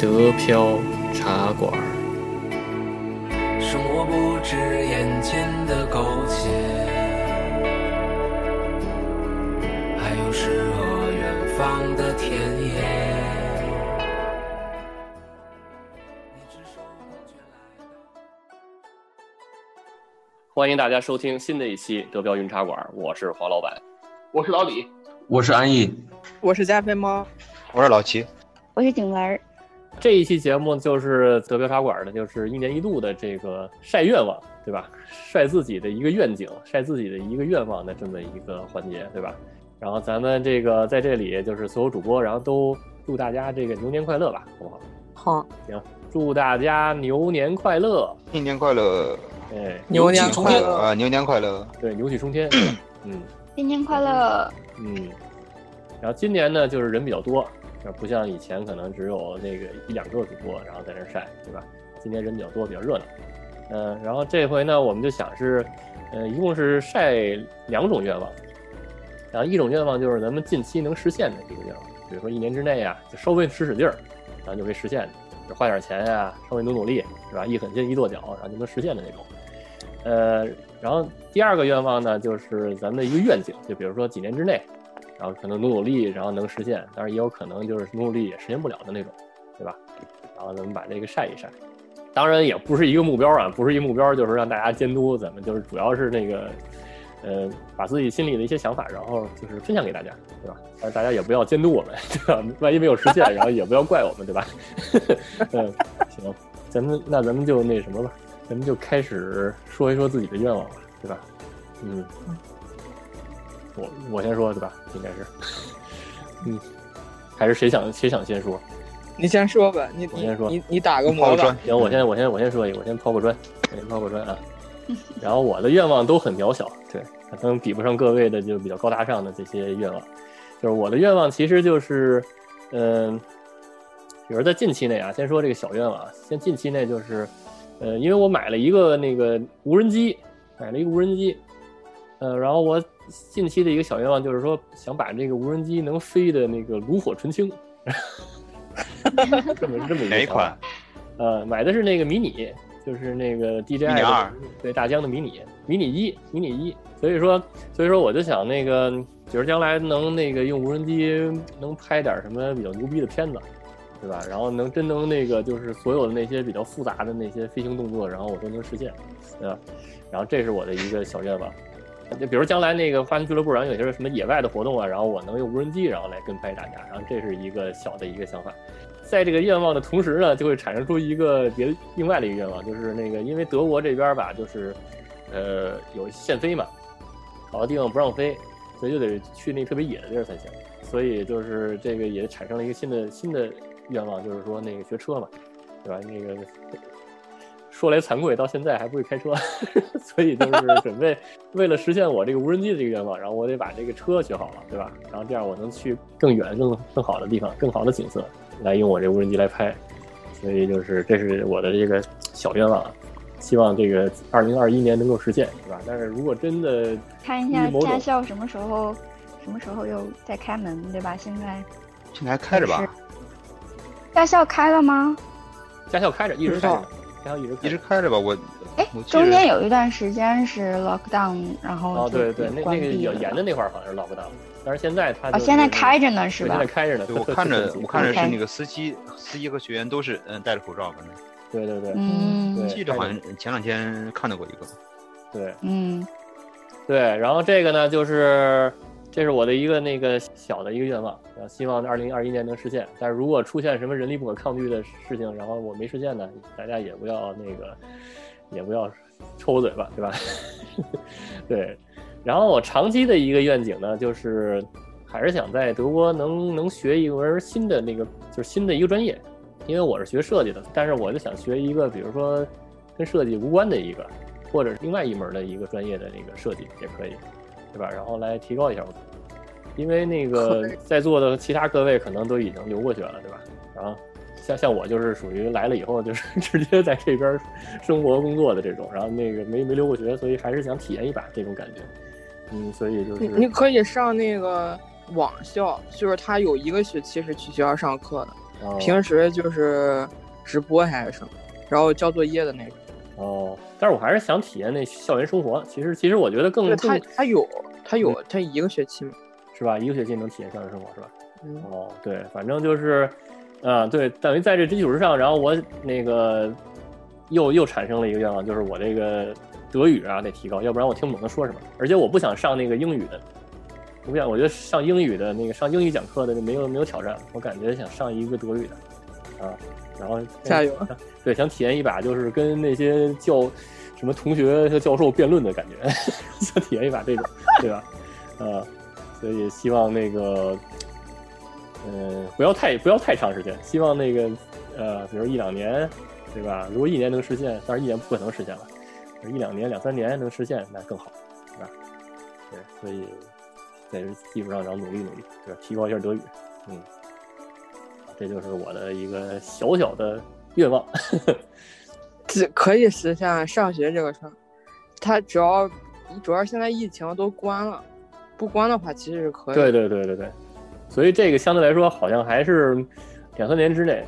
德飘茶馆。生活不止眼前的苟且，还有诗和远方的田野。欢迎大家收听新的一期德标云茶馆，我是黄老板，我是老李，我是安逸，我是加菲猫，我是老齐，我是景文。这一期节目就是德标茶馆的，就是一年一度的这个晒愿望，对吧？晒自己的一个愿景，晒自己的一个愿望的这么一个环节，对吧？然后咱们这个在这里就是所有主播，然后都祝大家这个牛年快乐吧，好不好？好，行，祝大家牛年快乐，新年快乐。哎，牛年快乐啊！牛年快乐！对，牛气冲天。嗯，新年快乐。嗯，然后今年呢，就是人比较多，不像以前可能只有那个一两个主播，然后在那晒，对吧？今天人比较多，比较热闹。嗯，然后这回呢，我们就想是，呃，一共是晒两种愿望。然后一种愿望就是咱们近期能实现的一个愿望，比如说一年之内啊，就稍微使使劲儿，然后就可以实现的，就花点钱呀，稍微努努力，是吧？一狠心一跺脚，然后就能实现的那种。呃，然后第二个愿望呢，就是咱们的一个愿景，就比如说几年之内，然后可能努努力，然后能实现，当然也有可能就是努努力也实现不了的那种，对吧？然后咱们把这个晒一晒，当然也不是一个目标啊，不是一个目标，就是让大家监督咱们，就是主要是那个，呃，把自己心里的一些想法，然后就是分享给大家，对吧？但是大家也不要监督我们，对吧？万一没有实现，然后也不要怪我们，对吧？嗯，行，咱们那咱们就那什么吧。咱们就开始说一说自己的愿望吧，对吧？嗯，我我先说，对吧？应该是，嗯，还是谁想谁想先说？你先说吧，你我先说，你你打个磨吧。行，我先我先我先说一个，我先抛个砖，我先抛个砖啊。然后我的愿望都很渺小，对，可能比不上各位的就比较高大上的这些愿望。就是我的愿望其实就是，嗯，比如在近期内啊，先说这个小愿望，先近期内就是。呃，因为我买了一个那个无人机，买了一个无人机，呃，然后我近期的一个小愿望就是说，想把这个无人机能飞的那个炉火纯青，这么这么一个。哪一款？呃，买的是那个迷你，就是那个 DJI 的，对大疆的迷你，迷你一，迷你一。所以说，所以说我就想那个，就是将来能那个用无人机能拍点什么比较牛逼的片子。对吧？然后能真能那个，就是所有的那些比较复杂的那些飞行动作，然后我都能实现，对吧？然后这是我的一个小愿望。就比如将来那个花园俱乐部，然后有些什么野外的活动啊，然后我能用无人机，然后来跟拍大家。然后这是一个小的一个想法。在这个愿望的同时呢，就会产生出一个别另外的一个愿望，就是那个因为德国这边吧，就是呃有限飞嘛，好多地方不让飞，所以就得去那特别野的地儿才行。所以就是这个也产生了一个新的新的。愿望就是说那个学车嘛，对吧？那个说来惭愧，到现在还不会开车，所以就是 准备为了实现我这个无人机的这个愿望，然后我得把这个车学好了，对吧？然后这样我能去更远、更更好的地方、更好的景色来用我这无人机来拍。所以就是这是我的这个小愿望，希望这个二零二一年能够实现，对吧？但是如果真的看一下驾校什么时候什么时候又再开门，对吧？现在现在还开着吧？驾校开了吗？驾校开着，一直开着。驾校一直一直开着吧？我哎，中间有一段时间是 lock down，然后哦对对，那那个比较严的那块儿好像是 lock down，但是现在它哦现在开着呢是吧？现在开着呢。对我看着我看着是那个司机司机和学员都是嗯戴着口罩，反正。对对对。嗯。记得好像前两天看到过一个。对。嗯。对，然后这个呢就是。这是我的一个那个小的一个愿望，然后希望二零二一年能实现。但是如果出现什么人力不可抗拒的事情，然后我没实现呢，大家也不要那个，也不要抽我嘴巴，对吧？对。然后我长期的一个愿景呢，就是还是想在德国能能学一门新的那个，就是新的一个专业，因为我是学设计的，但是我就想学一个，比如说跟设计无关的一个，或者是另外一门的一个专业的那个设计也可以。对吧？然后来提高一下我，因为那个在座的其他各位可能都已经留过学了，对吧？然后像像我就是属于来了以后就 是直接在这边生活工作的这种，然后那个没没留过学，所以还是想体验一把这种感觉。嗯，所以就是你可以上那个网校，就是他有一个学期是去学校上课的。哦平时就是直播还是什么，然后交作业的那种。哦，但是我还是想体验那校园生活。其实其实我觉得更他他有他有他一个学期嘛。是吧？一个学期能体验校园生活是吧？嗯，哦，对，反正就是，啊，对，等于在这基础之上，然后我那个又又产生了一个愿望，就是我这个德语啊得提高，要不然我听不懂他说什么。而且我不想上那个英语的，我不想，我觉得上英语的那个上英语讲课的没有没有挑战，我感觉想上一个德语的，啊，然后加油！对，想体验一把就是跟那些教什么同学和教授辩论的感觉，想体验一把这种，对吧？啊，所以希望那个，嗯、不要太不要太长时间，希望那个呃，比如一两年，对吧？如果一年能实现，当然一年不可能实现了，一两年、两三年能实现那更好，对吧？对，所以在这基础上，然后努力努力，对吧？提高一下德语，嗯，这就是我的一个小小的愿望。只可以实现上学这个事儿。他主要主要现在疫情都关了，不关的话其实是可以。对对对对对，所以这个相对来说好像还是两三年之内，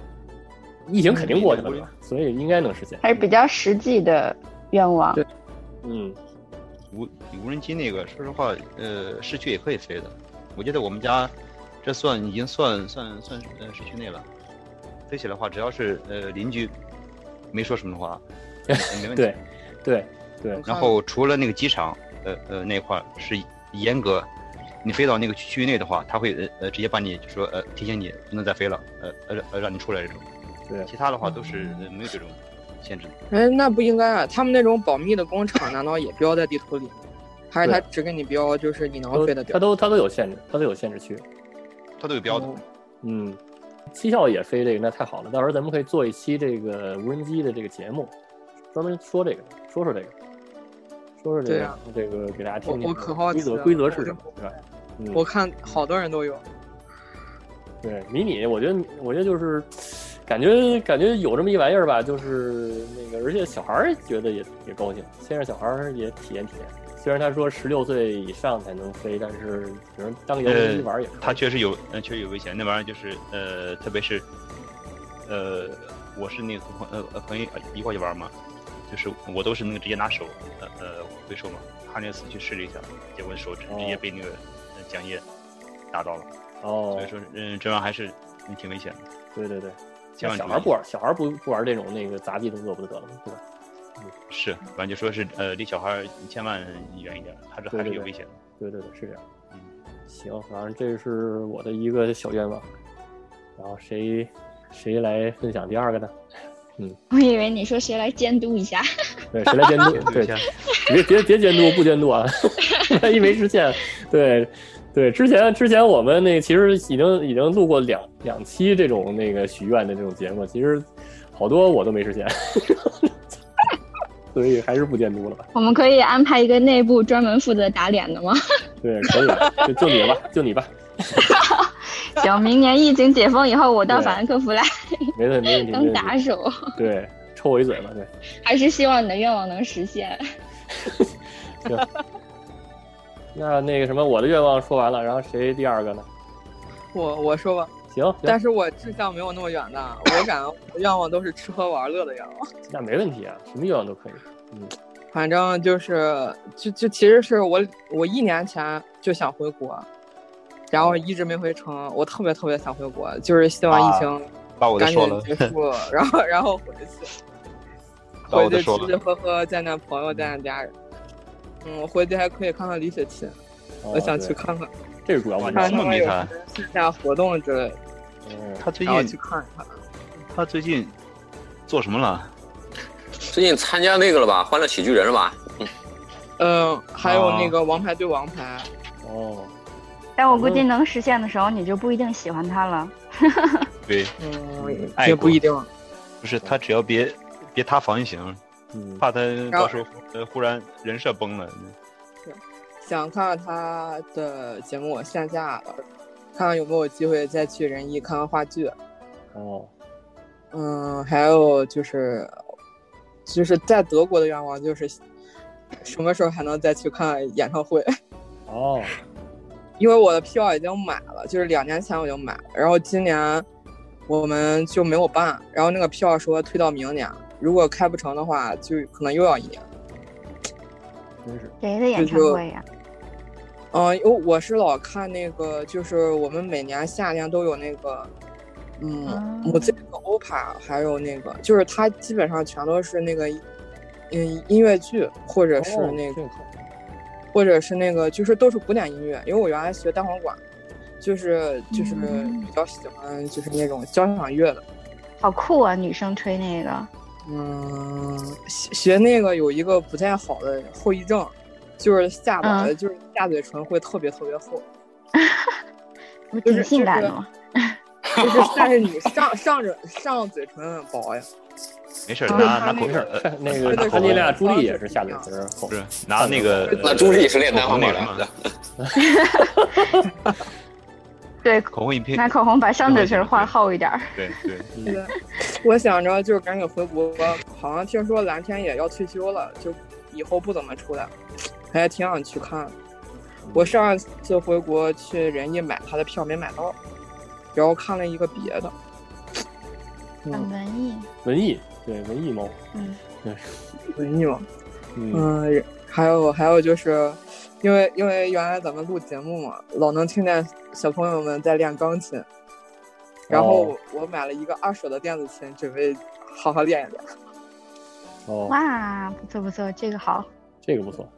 疫情肯定过去了？所以应该能实现。还是比较实际的愿望。对嗯，无无人机那个，说实话，呃，市区也可以飞的。我记得我们家这算已经算算算呃市区内了，飞起来的话，只要是呃邻居没说什么的话，没问题。对对对然后除了那个机场，呃呃那块儿是严格，你飞到那个区域内的话，他会呃呃直接把你就说呃提醒你不能再飞了，呃呃呃让你出来这种。对其他的话都是呃没有这种限制的。哎，那不应该啊！他们那种保密的工厂，难道也标在地图里吗？还是他只给你标就是你能飞的地方？它都他都有限制，他都有限制区。他都有标的。哦嗯，七校也飞这个，那太好了。到时候咱们可以做一期这个无人机的这个节目，专门说这个，说说这个，说说这个，啊这个给大家听听。我我可好规则奇规则是什么，对吧？嗯，我看好多人都有。对迷你，我觉得我觉得就是感觉感觉有这么一玩意儿吧，就是那个，而且小孩儿觉得也也高兴，先让小孩儿也体验体验。虽然他说十六岁以上才能飞，但是比如当遥控机玩儿也可以。它确实有，呃，确实有危险。那玩意儿就是，呃，特别是，呃，我是那个和朋呃呃朋友一块去玩嘛，就是我都是那个直接拿手，呃呃挥手嘛。他那次去试了一下，结果手直直接被那个呃桨叶打到了。哦所以，说，嗯，这玩意儿还是嗯挺危险的。对对对，千万小孩不玩，小孩不不玩这种那个杂技动作不就得了吗？对吧？是，反正就说是，呃，离小孩儿千万远一点，他这还是有危险的。对对对，是这样。嗯，行，反正这是我的一个小愿望。然后谁谁来分享第二个呢？我以为你说谁来监督一下，对，谁来监督？对，下别别别监督，不监督啊！万一没实现，对对，之前之前我们那个其实已经已经录过两两期这种那个许愿的这种节目，其实好多我都没实现，所以还是不监督了吧。我们可以安排一个内部专门负责打脸的吗？对，可以，就就你吧，就你吧，行，明年疫情解封以后，我到法兰克福来 没问题，没问题，当。打手，对，抽我一嘴吧，对。还是希望你的愿望能实现。行那那个什么，我的愿望说完了，然后谁第二个呢？我我说吧，行，行但是我志向没有那么远的，我感觉愿望都是吃喝玩乐的愿望。那没问题啊，什么愿望都可以。嗯，反正就是，就就其实是我我一年前就想回国，然后一直没回城。我特别特别想回国，就是希望疫情把我的赶说了，紧结束，然后然后回去，回去。吃吃喝喝，见见朋友，见见家人。嗯，我回去还可以看看李雪琴，哦我想去看看，这是主要目看标这。么他线下活动之类的，嗯，他最然后去近看一看。他最近做什么了？最近参加那个了吧？欢乐喜剧人了吧？嗯，还有那哦个王牌对王牌，哦，但我估计能实现的时候，你就不一定喜欢他了。对，嗯，也不一定。不是他只要别别塌房就行，嗯，怕他到时候呃忽然人设崩了。对想看看他的节目线下了，看看有没有机会再去仁义看看话剧。哦，嗯，还有就是，就是在德国的愿望就是，什么时候还能再去看演唱会？哦，因为我的票已经买了，就是两年前我就买了，然后今年我们就没有办。然后那个票说推到明年，如果开不成的话，就可能又要一年。真是谁的演唱会呀、嗯，因为我是老看那个，就是我们每年夏天都有那个，嗯，嗯我这个 OPA，还有那个，就是它基本上全都是那个，嗯，音乐剧或者是哦那个，或者是那个，就是都是古典音乐。因为我原来学单簧管，就是就是嗯比较喜欢就是那种交响乐的。好酷啊！女生吹那个，嗯，学学那个有一个不太好的后遗症，就是下巴，嗯就是下嘴唇会特别特别厚。不就是挺性感的 吗？就是，但是你上上着上嘴唇很薄呀，没事拿拿 口他那个安吉丽娜·朱莉也是下嘴唇儿厚拿那个那朱莉是练单簧口红管的那个嘛，对，口红一片，拿口红把上嘴唇画厚一点儿。对对，嗯对我想着就是赶紧回国，好像听说蓝天也要退休了，就以后不怎么出来，还挺想去看。我上一次回国去仁义买他的票没买到，然后看了一个别的，很嗯，文艺，文艺对文艺猫，嗯，对文艺猫，嗯嗯，还有还有就是，因为因为原来咱们录节目嘛，老能听见小朋友们在练钢琴，然后哦我买了一个二手的电子琴，准备好好练一练。哦，哇，不错不错，这个好。这个不错，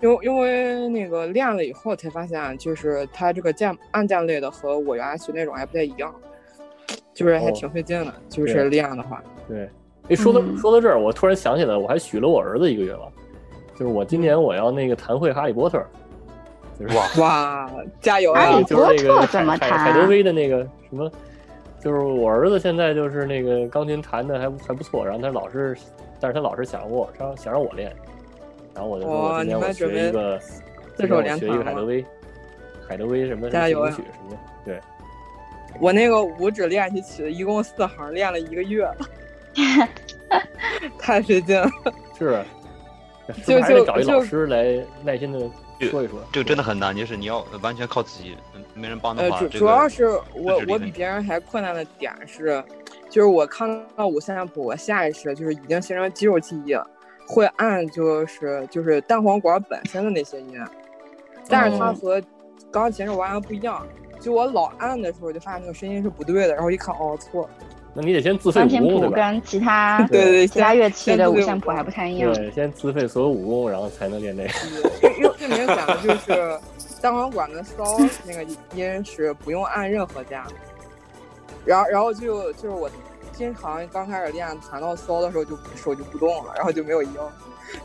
因为因为那个练了以后才发现，就是它这个键按键类的和我原来学那种还不太一样，就是还哦挺费劲的。就是练的话，对。哎，说到嗯。说到这儿，我突然想起来，我还许了我儿子一个愿望，就是我今年我要那个弹会哈利波特，就是哇，哇，加油啊哈利！就是那个波特怎么弹啊海海德威的那个什么，就是我儿子现在就是那个钢琴弹的还还不错，然后他老是，但是他老是想我让想让我练，然后我就说我今年我学一个，四今手年我学一个海德威，海德威什么什么加油啊进行曲什么的，对，我那个五指练习曲一共四行，练了一个月，太费劲了。是，就是还得找一就老师来耐心的说一说，这个真的很难，就是你要完全靠自己，嗯没人帮的呃，话，这主主要是我我比别人还困难的点是，就是我看到五线谱，我下意识就是已经形成肌肉记忆了，会按就是就是单簧管本身的那些音，但是它哦和钢琴是完全不一样。就我老按的时候，就发现那个声音是不对的，然后一看，哦，错，那你得先自费武功对吧？跟其他 对对其他乐器的五线谱还不太一样。对，先自费所有武功，然后才能练这个。因为最明显的就是单簧管的骚那个音是不用按任何键，然后然后就就是我经常刚开始练弹到骚的时候就手就不动了，然后就没有音，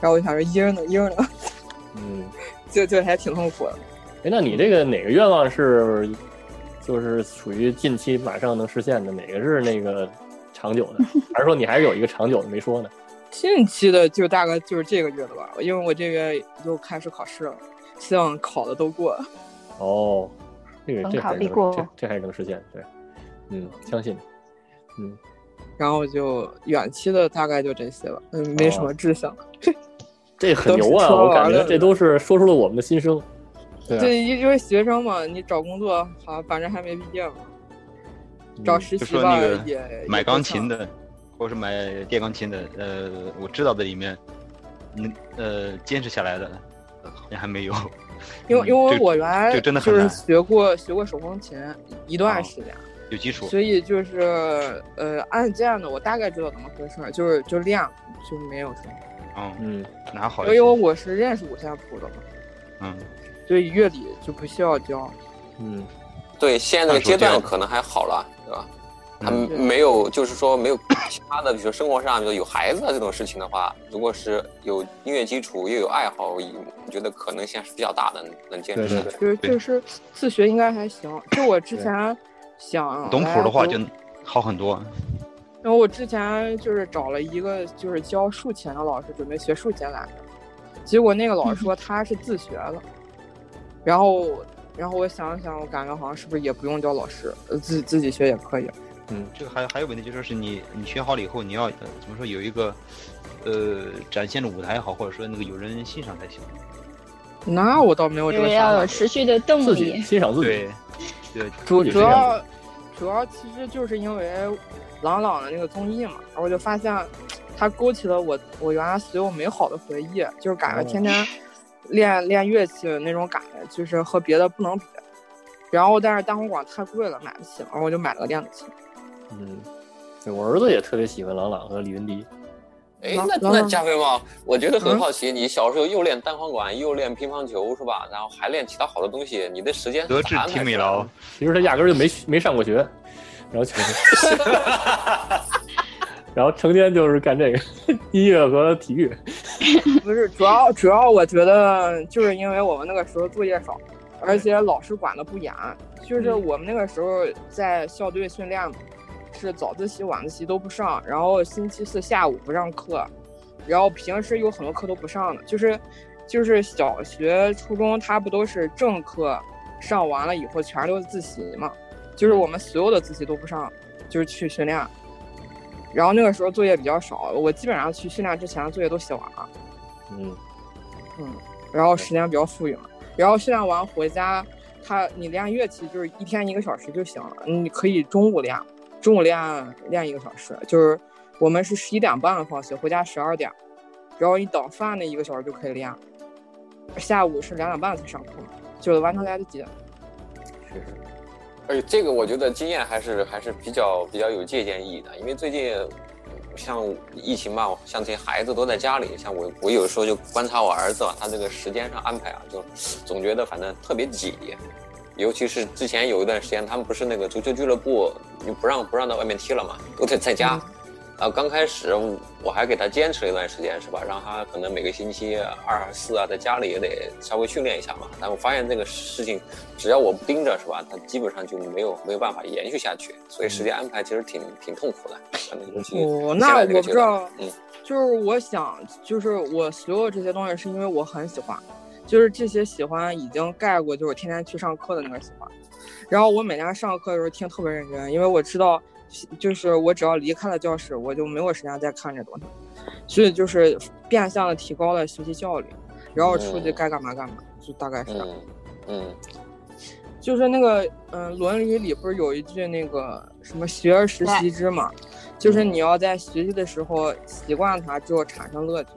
然后我就想说音儿呢音儿呢，嗯，就就还挺痛苦的。哎，那你这个哪个愿望是，就是属于近期马上能实现的？哪个是那个长久的？还是说你还是有一个长久的没说呢？近期的就大概就是这个月的吧，因为我这个月又开始考试了，希望考的都过。哦，这个这还是能考必过这这还是能实现，对，嗯，相信你，嗯，然后就远期的大概就这些了，嗯，没什么志向。这很牛啊！我感觉这都是说出了我们的心声，对啊？对，因因为学生嘛，你找工作好，反正还没毕业嘛，找实习吧说那个也买钢琴，的，或者是买电钢琴的，呃，我知道的里面，嗯呃，坚持下来的，呃好像还没有。因为因为我原来这真的很就是学过学过手风琴一段哦时间，有基础，所以就是呃按键的我大概知道怎么回事，就是就练就没有什么。嗯，嗯，那还好。因为我是认识五线谱的嘛，嗯，所以乐理就不需要教。嗯，对，现在这个阶段可能还好了，对吧？他没有，就是说没有其他的，比如说生活上，比如说有孩子啊这种事情的话，如果是有音乐基础又有爱好，我觉得可能性是比较大的，能能坚持下来。对对就是就是自学应该还行。就我之前想懂谱的话就好很多。然后我之前就是找了一个就是教竖琴的老师，准备学竖琴来着，结果那个老师说他是自学的，然后然后我想了想，我感觉好像是不是也不用叫老师，呃自自己学也可以。嗯这个还还有问题，就说是你你学好了以后，你要呃怎么说有一个呃展现的舞台也好，或者说那个有人欣赏才行。那我倒没有这因为个想法要有。持续的动力。欣赏自己，对，主要主要其实就是因为朗朗的那个综艺嘛，然后我就发现他勾起了我我原来所有美好的回忆，就是感觉天天练练乐器的那种感觉，就是和别的不能比。然后但是单簧管太贵了，买不起，然后我就买了个电子琴。嗯，对我儿子也特别喜欢郎朗和李云迪。哎，那那加菲猫，我觉得很好奇，你小时候又练单簧管，又练乒乓球，是吧？然后还练其他好多东西，你的时间德智体美劳。其实他压根就没没上过学，然后就 然后成天就是干这个 音乐和体育。不是，主要主要我觉得就是因为我们那个时候作业少，而且老师管的不严，就是我们那个时候在校队训练嘛。是早自习、晚自习都不上，然后星期四下午不上课，然后平时有很多课都不上的，就是就是小学、初中他不都是正课上完了以后全都是自习嘛？就是我们所有的自习都不上，就是去训练。然后那个时候作业比较少，我基本上去训练之前作业都写完了。嗯嗯，然后时间比较富裕嘛。然后训练完回家，他你练乐器就是一天一个小时就行了，你可以中午练。中午练练一个小时，就是我们是十一点半放学，回家十二点，然后你等饭那一个小时就可以练。下午是两点半才上课，就完全来得及。是，而且这个我觉得经验还是还是比较比较有借鉴意义的，因为最近像疫情嘛，像这些孩子都在家里，像我我有时候就观察我儿子啊，他这个时间上安排啊，就总觉得反正特别挤。尤其是之前有一段时间，他们不是那个足球俱乐部，就不让不让到外面踢了嘛，都得在家。啊，刚开始我还给他坚持了一段时间，是吧？让他可能每个星期二四啊，在家里也得稍微训练一下嘛。但我发现这个事情，只要我不盯着，是吧？他基本上就没有没有办法延续下去。所以时间安排其实挺挺痛苦的。哦，那我不知道，嗯，就是我想，就是我所有这些东西，是因为我很喜欢。就是这些喜欢已经盖过，就是天天去上课的那个喜欢。然后我每天上课的时候听特别认真，因为我知道，就是我只要离开了教室，我就没有时间再看这东西。所以就是变相的提高了学习效率。然后出去该干嘛干嘛，就大概是。嗯。就是那个，嗯，《论语》里不是有一句那个什么“学而时习之”嘛？就是你要在学习的时候习惯它，之后产生乐趣。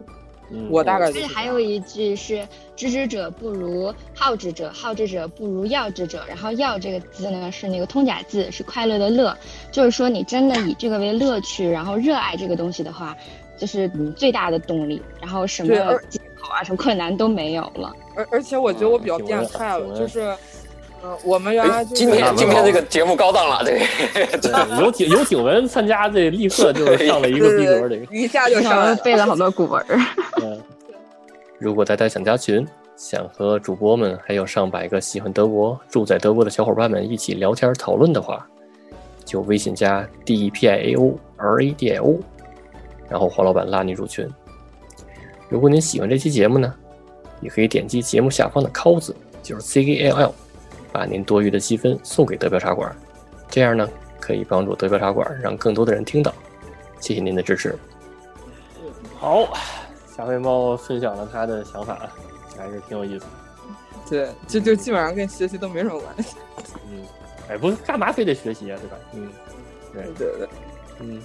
我大概就是还有一句是“知之者不如好之者，好之者不如要之者”。然后“要”这个字呢是那个通假字，是快乐的“乐”。就是说你真的以这个为乐趣，然后热爱这个东西的话，就是你最大的动力。然后什么借口啊，什么困难都没有了。而而且我觉得我比较变态了，就是。嗯，我们原来今天今天这个节目高档了，对，有景有景文参加，这立刻就上了一个逼格，这个一下就上了，背了好多古文。嗯，如果大家想加群，想和主播们还有上百个喜欢德国、住在德国的小伙伴们一起聊天讨论的话，就微信加 D E P I A O R A D I O，然后黄老板拉你入群。如果您喜欢这期节目呢，也可以点击节目下方的 “call” 字，就是 C A L L。把您多余的积分送给德标茶馆，这样呢可以帮助德标茶馆让更多的人听到。谢谢您的支持。好，小黑猫分享了他的想法，还是挺有意思。对，这就基本上跟学习都没什么关系。嗯，哎，不是，干嘛非得学习啊？对吧？嗯，对对对，嗯。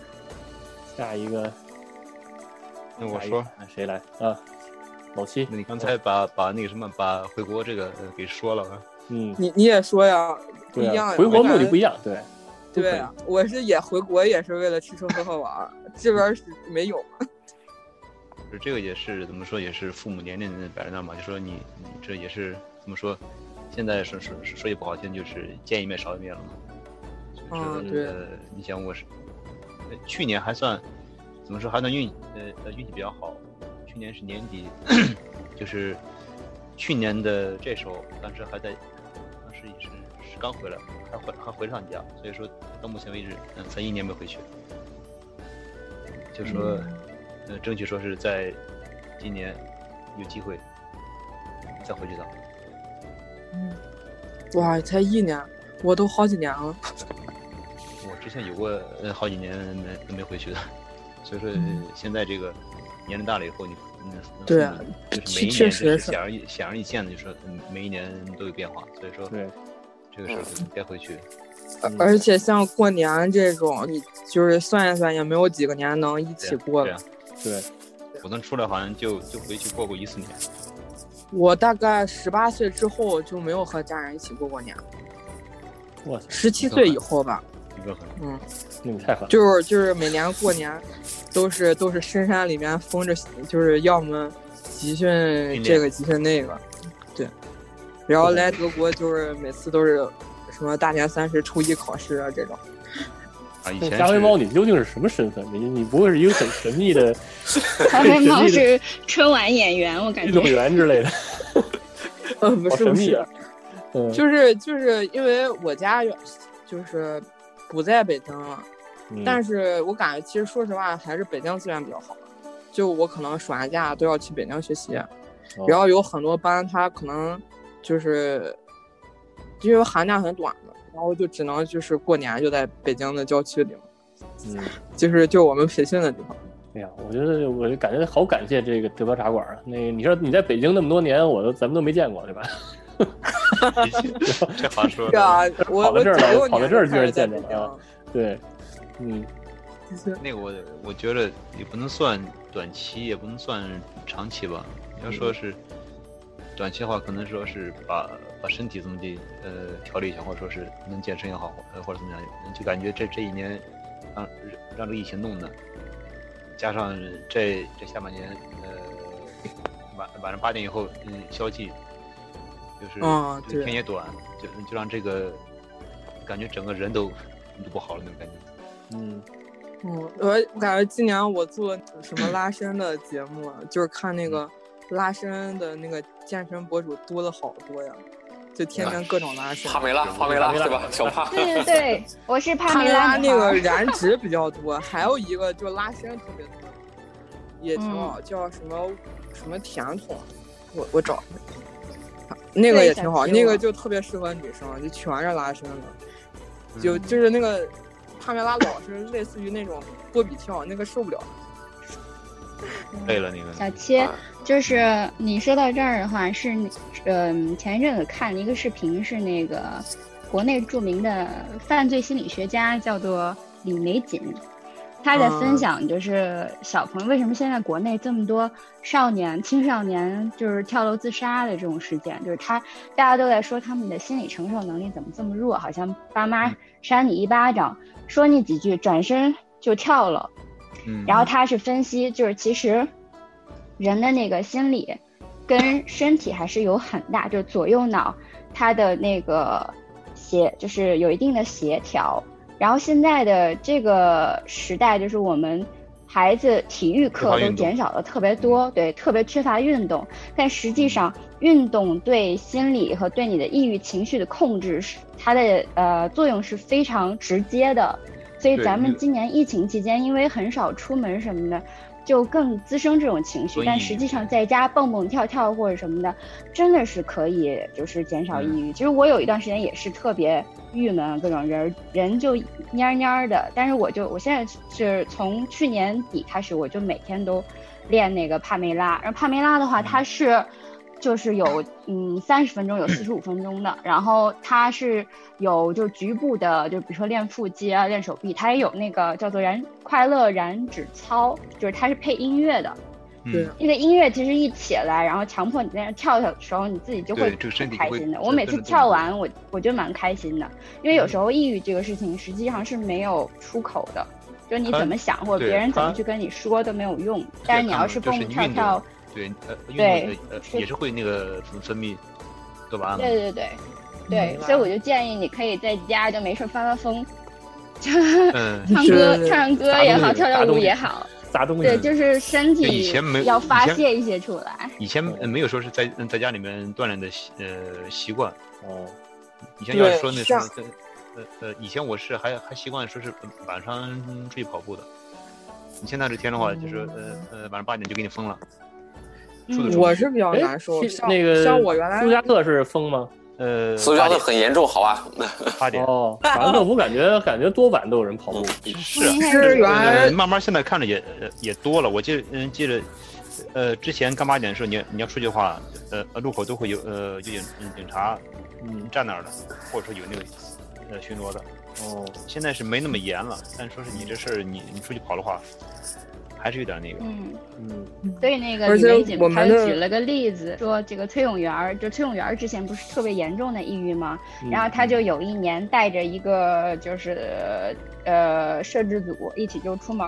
下一个，那我说，谁来啊？老七，那你刚才把把那个什么，把回国这个给说了啊？嗯，你你也说呀，不一样呀。回国目的不一样，对。对啊，我是也回国也是为了吃吃喝喝玩，这边是没有。就这个也是怎么说，也是父母年龄摆在那嘛，就说你你这也是怎么说？现在说说说句不好听，就是见一面少一面了嘛。嗯，对。你想我是去年还算怎么说，还算运呃呃运气比较好。去年是年底，就是去年的这时候，当时还在。刚回来，还回还回上家，所以说到目前为止，嗯，才一年没回去。就说，呃，争取说是在今年有机会再回去的。嗯，哇，才一年，我都好几年了。我之前有过呃好几年没都没回去的，所以说现在这个年龄大了以后，你嗯，对啊，就是每一年是显而易显而易见的，就是每一年都有变化，所以说对。这个时候该回去。而而且像过年这种，你就是算一算，也没有几个年能一起过的。对，我能出来好像就就回去过过一次年。我大概十八岁之后就没有和家人一起过过年。哇，十七岁以后吧。一个狠。嗯，那你太狠。就是就是每年过年，都是都是深山里面封着，就是要么集训这个集训那个，对。然后来德国就是每次都是什么大年三十、初一考试啊这种。啊，以前加菲猫，你究竟是什么身份？你你不会是一个很神秘的？加菲猫是春晚演员，我感觉。运动员之类的。呃，不是不是，嗯，就是就是因为我家就是不在北京了，但是我感觉其实说实话还是北京资源比较好。就我可能暑寒假都要去北京学习，然后有很多班他可能。就是因为寒假很短嘛，然后就只能就是过年就在北京的郊区里嘛，嗯，就是就我们培训的地方。哎呀，我觉得我就感觉好感谢这个德标茶馆啊。那个你说你在北京那么多年，我都咱们都没见过，对吧？这话说的。啊，我跑到这儿来，跑到这儿居然见着了。对，嗯，那个我我觉得也不能算短期，也不能算长期吧。要说是。短期的话，可能说是把把身体这么的呃调理一下，或者说是能健身也好，呃或者怎么样，就感觉这这一年让让这疫情弄的，加上这这下半年呃晚晚上八点以后嗯消季，就是天也短，就就让这个感觉整个人都都不好了那种感觉。嗯嗯，我我感觉今年我做什么拉伸的节目，就是看那个。拉伸的那个健身博主多了好多呀，就天天各种拉伸。帕梅拉，帕梅拉对吧？小帕。对对对，我是帕梅拉。那个燃 脂比较多，还有一个就拉伸特别多，也挺好，叫什么什么甜筒，我我找一下，那个也挺好，那个就特别适合女生，就全是拉伸的，就就是那个帕梅拉老是类似于那种波比跳，那个受不了。累了那个小七，就是你说到这儿的话，是嗯，前一阵子看了一个视频，是那个国内著名的犯罪心理学家叫做李玫瑾，他在分享就是小朋友为什么现在国内这么多少年、青少年就是跳楼自杀的这种事件，就是他大家都在说他们的心理承受能力怎么这么弱，好像爸妈扇你一巴掌，说你几句，转身就跳了。然后他是分析，就是其实人的那个心理跟身体还是有很大，就是左右脑它的那个协就是有一定的协调。然后现在的这个时代，就是我们孩子体育课都减少的特别多，对，特别缺乏运动。但实际上，运动对心理和对你的抑郁情绪的控制是它的呃作用是非常直接的。所以咱们今年疫情期间，因为很少出门什么的，就更滋生这种情绪。但实际上在家蹦蹦跳跳或者什么的，真的是可以就是减少抑郁。其实我有一段时间也是特别郁闷，各种人人就蔫蔫的。但是我就我现在是从去年底开始，我就每天都练那个帕梅拉。然后帕梅拉的话，它是。就是有嗯三十分钟，有四十五分钟的，然后它是有就局部的，就比如说练腹肌啊，练手臂，它也有那个叫做燃快乐燃脂操，就是它是配音乐的，对，那个音乐其实一起来，然后强迫你在那跳跳的时候，你自己就会很开心的。我每次跳完，我我就蛮开心的，因为有时候抑郁这个事情实际上是没有出口的，就你怎么想或者别人怎么去跟你说都没有用，但是你要是蹦蹦跳跳。对，呃，对，呃，也是会那个分分泌多巴胺。对对对，对，所以我就建议你可以在家就没事发发疯，唱歌唱唱歌也好，跳跳舞也好，砸东西。对，就是身体以前没要发泄一些出来。以前没有说是在在家里面锻炼的习呃习惯。哦。以前要说那什么，呃呃，以前我是还还习惯说是晚上出去跑步的。你现在这天的话，就是呃呃晚上八点就给你封了。我是比较难受，那个像我原来苏加特是封吗？呃，苏加特很严重，好吧？八点 哦，反正我感觉感觉多晚都有人跑步，是是原慢慢现在看着也也多了。我记嗯记得，呃，之前刚八点的时候，你你要出去的话，呃路口都会有呃有警警察嗯站那儿的，或者说有那个呃巡逻的。哦，现在是没那么严了，但说是你这事儿，你你出去跑的话，还是有点那个。嗯，嗯所以那个李玫瑾我们的她就举了个例子，说这个崔永元儿，就崔永元儿之前不是特别严重的抑郁吗？嗯然后他就有一年带着一个就是呃摄制组一起就出门，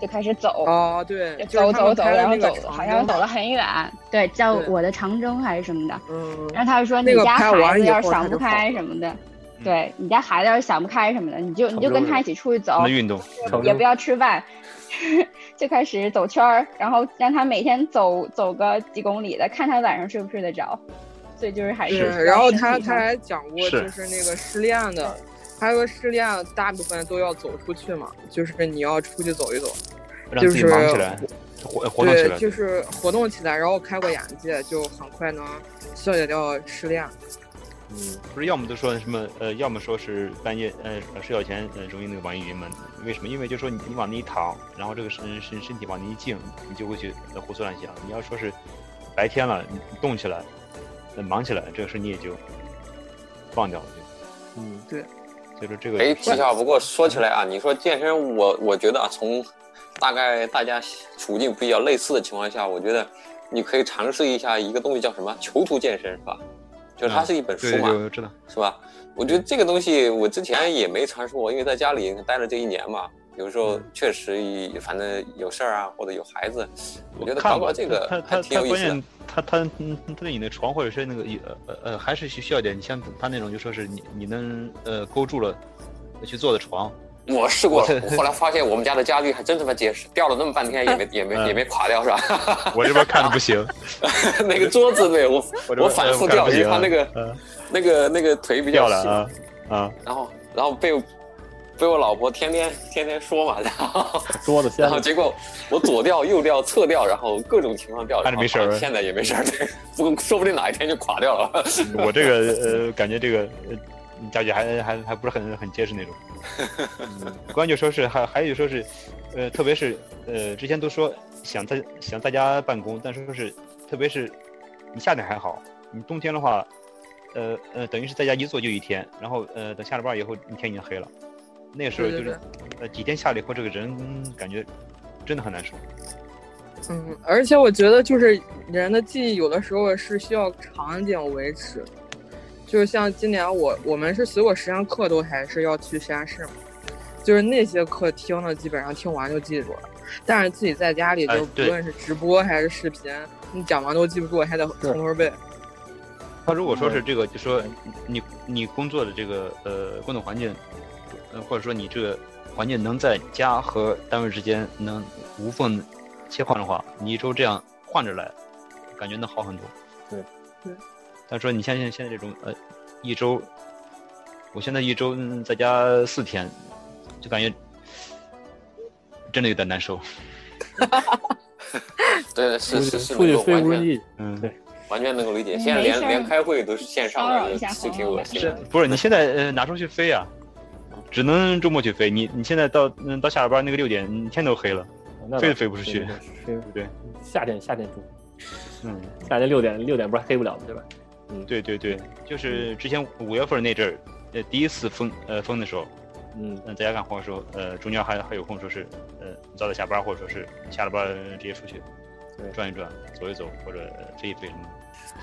就开始走。哦，对，走走走，然后走好像走了很远，对，叫我的长征还是什么的。嗯，然后他就说你家孩子要是想不开什么的，对你家孩子要是想不开什么的，你就你就跟他一起出去走，运动，也不要吃饭，就开始走圈儿，然后让他每天走走个几公里的，看他晚上睡不睡得着。所以就是还是对，然后他他还讲过，就是那个失恋的，他说失恋大部分都要走出去嘛，就是你要出去走一走，就是忙起来，活活动起对，就是活动起来，然后开阔眼界，就很快能消解掉失恋。嗯不是要么就说什么呃，要么说是半夜呃呃睡觉前呃容易那个网易云嘛？为什么？因为就说你你往那一躺，然后这个身身身体往那一静，你就会去呃胡思乱想。你要说是白天了，你你动起来，呃忙起来，这个事你也就放掉了就。嗯所以说这个哎，七巧，不过说起来啊，你说健身，我我觉得啊，从大概大家处境比较类似的情况下，我觉得你可以尝试一下一个东西叫什么囚徒健身，是吧？就是它是一本书嘛，知道。是吧？我觉得这个东西我之前也没尝试过，因为在家里待了这一年嘛，有时候确实一反正有事儿啊，或者有孩子，我觉得看过搞搞这个他还挺有意思的键。他他嗯他对你的床或者是那个呃呃呃还是需需要点，你像他那种就说是你你能呃勾住了去坐的床，我试过我了，我后来发现我们家的家具还真他妈结实，吊了那么半天也没也没嗯也没垮掉，是吧？我这边看着不行，那个桌子对我我我反复吊，看着不行因为它那个呃那个那个腿比较细，啊啊，然后然后被我被我老婆天天天天说嘛，然后 桌子，然后结果我左吊右吊侧吊，然后各种情况吊，看着没事儿现在也没事儿，对，不过说不定哪一天就垮掉了。我这个呃感觉这个呃家具还还还不是很很结实那种。嗯关键说是还还有说是，呃，特别是呃之前都说想在想在家办公，但是说是特别是你夏天还好，你冬天的话，呃呃等于是在家一坐就一天，然后呃等下了班以后一天已经黑了，那个时候就是呃几天下来以后，这个人嗯感觉真的很难受。嗯，而且我觉得就是人的记忆有的时候是需要场景维持，就是像今年我我们是所有实验课都还是要去实验室嘛，就是那些课听了基本上听完就记住了，但是自己在家里就不论是直播还是视频，你讲完都记不住，还得从头背。他如果说是这个，就说你你工作的这个呃工作环境，呃或者说你这个环境能在家和单位之间能无缝切换的话，你一周这样换着来，感觉能好很多。对对。但说你像现现在这种呃一周，我现在一周嗯在家四天，就感觉真的有点难受。对，出去是是是出去能够完全飞无人机，嗯，对完全能够理解。嗯现在连连开会都是线上的，骚扰一下是挺恶心的。不是你现在呃哪时候去飞啊？只能周末去飞。你你现在到嗯到下了班那个六点，天都黑了。那飞都飞不出去对对对对不对？夏天夏天住，嗯，夏天六点六点不是黑不了吗？对吧？对对对，就是之前五月份那阵儿，呃，第一次封呃封的时候，嗯，嗯，在家干活的时候，呃，中间还还有空说是，呃，早点下班，或者说是下了班直接出去转一转、走一走，或者飞一飞什么的。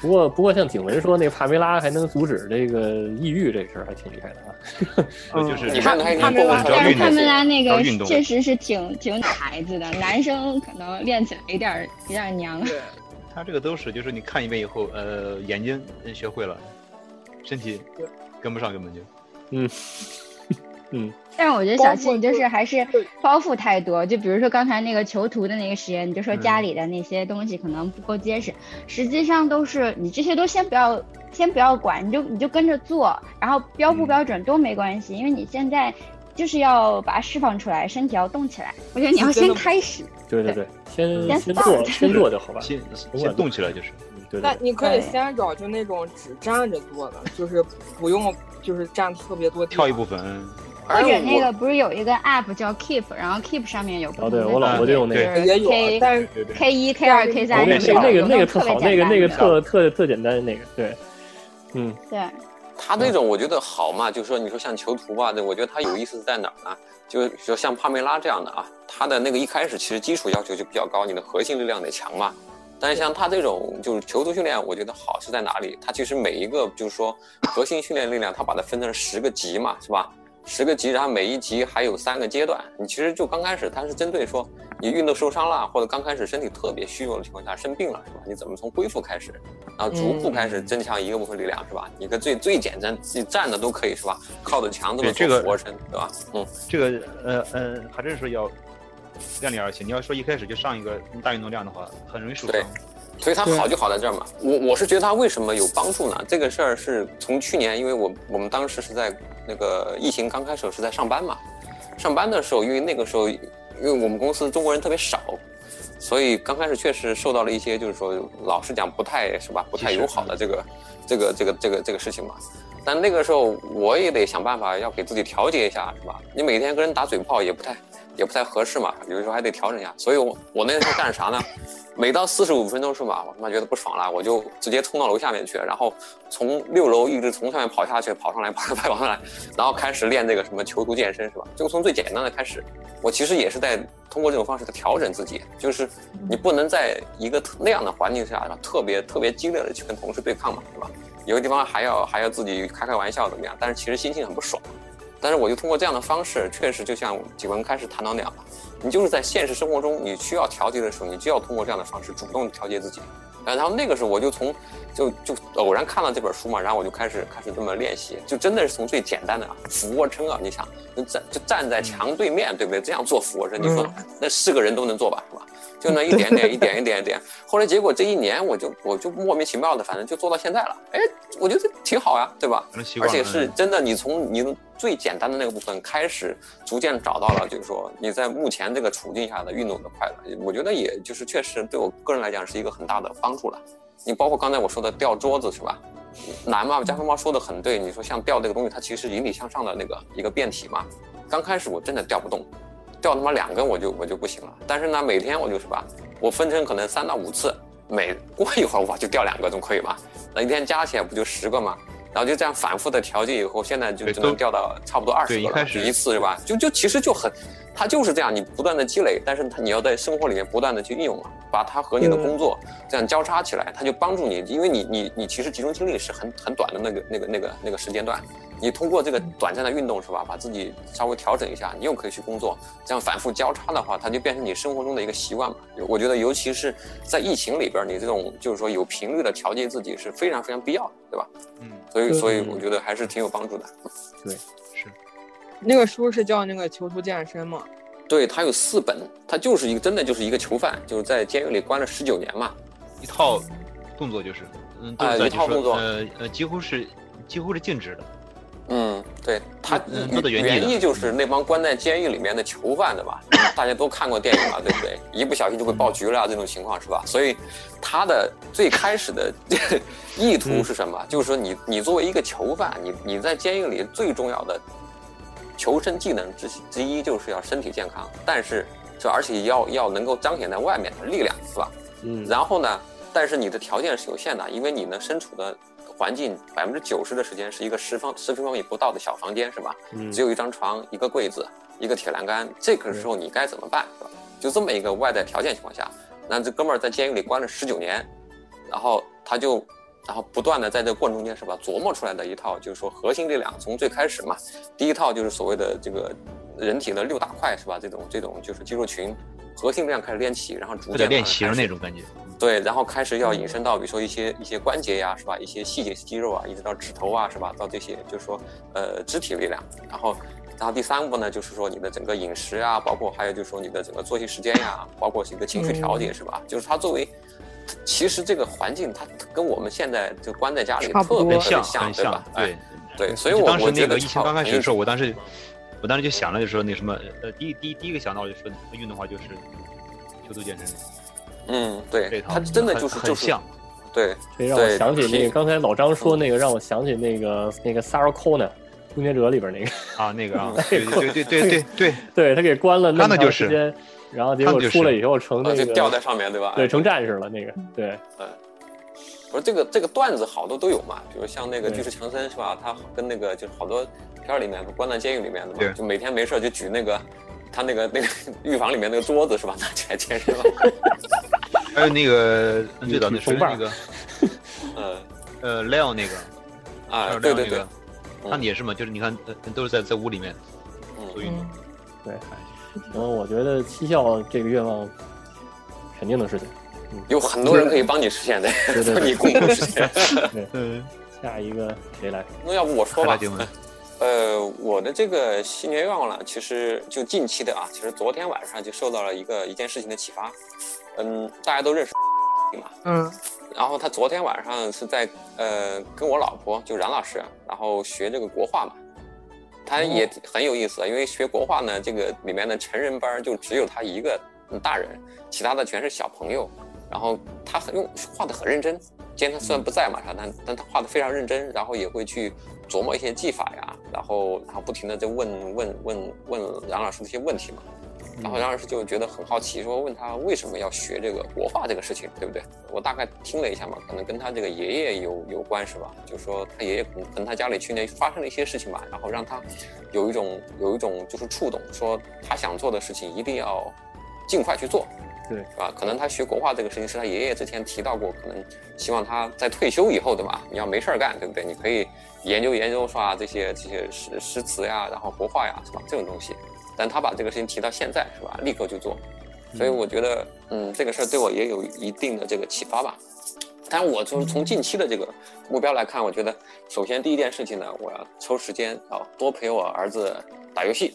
不过不过像景文说那个帕梅拉还能阻止这个抑郁这事儿还挺厉害的啊。呃就是你看他还他们拉但是他们运动拉那个确实是挺挺女孩子的，男生可能练起来有点儿有点儿娘。对，他这个都是，就是你看一遍以后，呃，眼睛学会了，身体跟不上，根本就。嗯。嗯，但是我觉得小七，你就是还是包袱太多，就比如说刚才那个囚徒的那个实验，你就说嗯家里的那些东西可能不够结实，实际上都是你这些都先不要先不要管，你就你就跟着做，然后标不嗯。标准都没关系，因为你现在就是要把它释放出来，身体要动起来。我觉得你要先开始，对对对，先先先做。先做就好吧。先先动起来就是。那你可以先找就那种只站着做的，就是不用就是站特别多跳一部分，或者那个不是有一个 app 叫 Keep，然后 Keep 上面有不哦同的对我老婆就用那个。也有 K，但是。K 一、K 二、K 哦三，那个那个那个特好，那个那个简单的。特特特简单那个，对，嗯，对，他那种我觉得好嘛，就是说你说像囚徒吧，我觉得他有意思在哪儿呢？就是说像帕梅拉这样的啊，他的那个一开始其实基础要求就比较高，你的核心力量得强嘛。但是像他这种就是囚徒训练，我觉得好是在哪里？他其实每一个就是说核心训练力量，他把它分成十个级嘛，是吧？十个级，然后每一级还有三个阶段。你其实就刚开始，它是针对说你运动受伤了，或者刚开始身体特别虚弱的情况下生病了，是吧？你怎么从恢复开始，然后逐步开始增强一个部分力量，是吧？一个最最简单，自己站着都可以，是吧？靠着墙这么做俯卧撑，对吧？嗯，这个呃呃，还真是要量力而行。你要说一开始就上一个大运动量的话，很容易受伤。所以它好就好在这儿嘛。我我是觉得它为什么有帮助呢？这个事儿是从去年，因为我我们当时是在那个疫情刚开始是在上班嘛。上班的时候，因为那个时候，因为我们公司中国人特别少，所以刚开始确实受到了一些，就是说老实讲不太是吧，不太友好的这个这个这个这个这个事情嘛。但那个时候我也得想办法要给自己调节一下，是吧？你每天跟人打嘴炮也不太也不太合适嘛，有的时候还得调整一下。所以我我那时候干啥呢？每到四十五分钟是吧，我他妈觉得不爽了，我就直接冲到楼下面去，然后从六楼一直从上面跑下去，跑上来，跑上来，跑上来，然后开始练这个什么囚徒健身是吧？就从最简单的开始。我其实也是在通过这种方式在调整自己，就是你不能在一个那样的环境下，特别特别激烈的去跟同事对抗嘛，是吧？有的地方还要还要自己开开玩笑怎么样？但是其实心情很不爽。但是我就通过这样的方式，确实就像几文开始谈到那样的。你就是在现实生活中，你需要调节的时候，你就要通过这样的方式主动调节自己。然后那个时候，我就从就就偶然看了这本书嘛，然后我就开始开始这么练习，就真的是从最简单的俯卧撑啊，你想就站就站在墙对面，对不对？这样做俯卧撑，你说那是个人都能做吧，是吧？就那 一点点一点一点一点，后来结果这一年我就我就莫名其妙的，反正就做到现在了。哎，我觉得挺好呀，对吧？而且是真的，你从你最简单的那个部分开始，逐渐找到了，就是说你在目前这个处境下的运动的快乐。我觉得也就是确实对我个人来讲是一个很大的帮助了。你包括刚才我说的吊桌子是吧？难嘛？加菲猫说的很对，你说像吊这个东西，它其实引体向上的那个一个变体嘛。刚开始我真的吊不动。掉他妈两根我就我就不行了，但是呢，每天我就是吧，我分成可能三到五次，每过一会儿我就掉两个，总可以吧？那一天加起来不就十个吗？然后就这样反复的调节以后，现在就只能掉到差不多二十个了，一次是吧？就就其实就很，它就是这样，你不断的积累，但是它你要在生活里面不断的去运用嘛，把它和你的工作这样交叉起来，它就帮助你，因为你你你其实集中精力是很很短的那个那个那个那个时间段。你通过这个短暂的运动是吧，把自己稍微调整一下，你又可以去工作，这样反复交叉的话，它就变成你生活中的一个习惯嘛。我觉得，尤其是在疫情里边，你这种就是说有频率的调节自己是非常非常必要的，对吧？嗯，所以所以我觉得还是挺有帮助的。对，是。那个书是叫那个囚徒健身吗？对，它有四本，它就是一个真的就是一个囚犯，就是在监狱里关了十九年嘛，一套动作就是，嗯，一套动作，呃呃，几乎是几乎是静止的。嗯，对他原意就是那帮关在监狱里面的囚犯，的吧？大家都看过电影了，对不对？一不小心就会爆菊了这种情况是吧？所以他的最开始的 意图是什么？就是说你你作为一个囚犯，你你在监狱里最重要的求生技能之之一就是要身体健康，但是就而且要要能够彰显在外面的力量，是吧？嗯。然后呢，但是你的条件是有限的，因为你呢身处的。环境百分之九十的时间是一个十方十平方米不到的小房间，是吧？嗯，只有一张床、一个柜子、一个铁栏杆。这个时候你该怎么办？是吧？就这么一个外在条件情况下，那这哥们儿在监狱里关了十九年，然后他就，然后不断的在这个过程中间，是吧？琢磨出来的一套，就是说核心力量，从最开始嘛，第一套就是所谓的这个人体的六大块，是吧？这种这种就是肌肉群，核心力量开始练起，然后逐渐练齐了那种感觉。对，然后开始要引申到，比如说一些一些关节呀，是吧？一些细节肌肉啊，一直到指头啊，是吧？到这些就是说，呃，肢体力量。然后，然后第三步呢，就是说你的整个饮食啊，包括还有就是说你的整个作息时间呀，包括一个情绪调节，是吧？就是它作为，其实这个环境它跟我们现在就关在家里特别像，像，对吧？对对，所以我当时那个疫情刚开始的时候，我当时我当时就想了，就说那什么，呃，第第第一个想到就说运动的话就是修图健身。嗯，对，它真的就是很像，对，这让我想起那个刚才老张说那个，让我想起那个那个 Sarah Connor《终结者》里边那个啊，那个啊，对对对对对对，对 他给关了那么长时间，然后结果出来以后成那个掉在上面对吧？对，成战士了那个，对，嗯。不是这个这个段子好多都有嘛，比如像那个巨石强森是吧？他跟那个就是好多片儿里面关在监狱里面的嘛，就每天没事儿就举那个他那个那个 浴房里面那个桌子是吧？拿起来健身嘛。还有那个 最早那谁那个呃 呃 Leo 那个，啊，对对对那个，，他也是嘛，就是你看呃都是在在屋里面做嗯，运动。嗯，对，然后我觉得七校这个愿望肯定能实现。有很多人可以帮你实现的，对对 帮你共同实现。嗯，下一个谁来？那要不我说吧。呃，我的这个新年愿望呢，其实就近期的啊，其实昨天晚上就受到了一个一件事情的启发。嗯，大家都认识嘛，嗯然后他昨天晚上是在呃跟我老婆就冉老师，然后学这个国画嘛，他也很有意思，因为学国画呢，这个里面的成人班就只有他一个大人，其他的全是小朋友。然后他很用画的很认真，今天他虽然不在嘛，但但他画的非常认真，然后也会去琢磨一些技法呀，然后然后不停的在问问问问杨老师的一些问题嘛。然后冉老师就觉得很好奇，说问他为什么要学这个国画这个事情，对不对？我大概听了一下嘛，可能跟他这个爷爷有有关是吧？就说他爷爷可能跟他家里去年发生了一些事情吧，然后让他有一种有一种就是触动，说他想做的事情一定要尽快去做，对是吧？可能他学国画这个事情是他爷爷之前提到过，可能希望他在退休以后，对吧？你要没事儿干，对不对？你可以研究研究是吧？这些这些诗诗词呀，然后国画呀，是吧？这种东西。但他把这个事情提到现在，是吧？立刻就做，所以我觉得，嗯，这个事儿对我也有一定的这个启发吧。但我从从近期的这个目标来看，我觉得首先第一件事情呢，我要抽时间啊，多陪我儿子打游戏，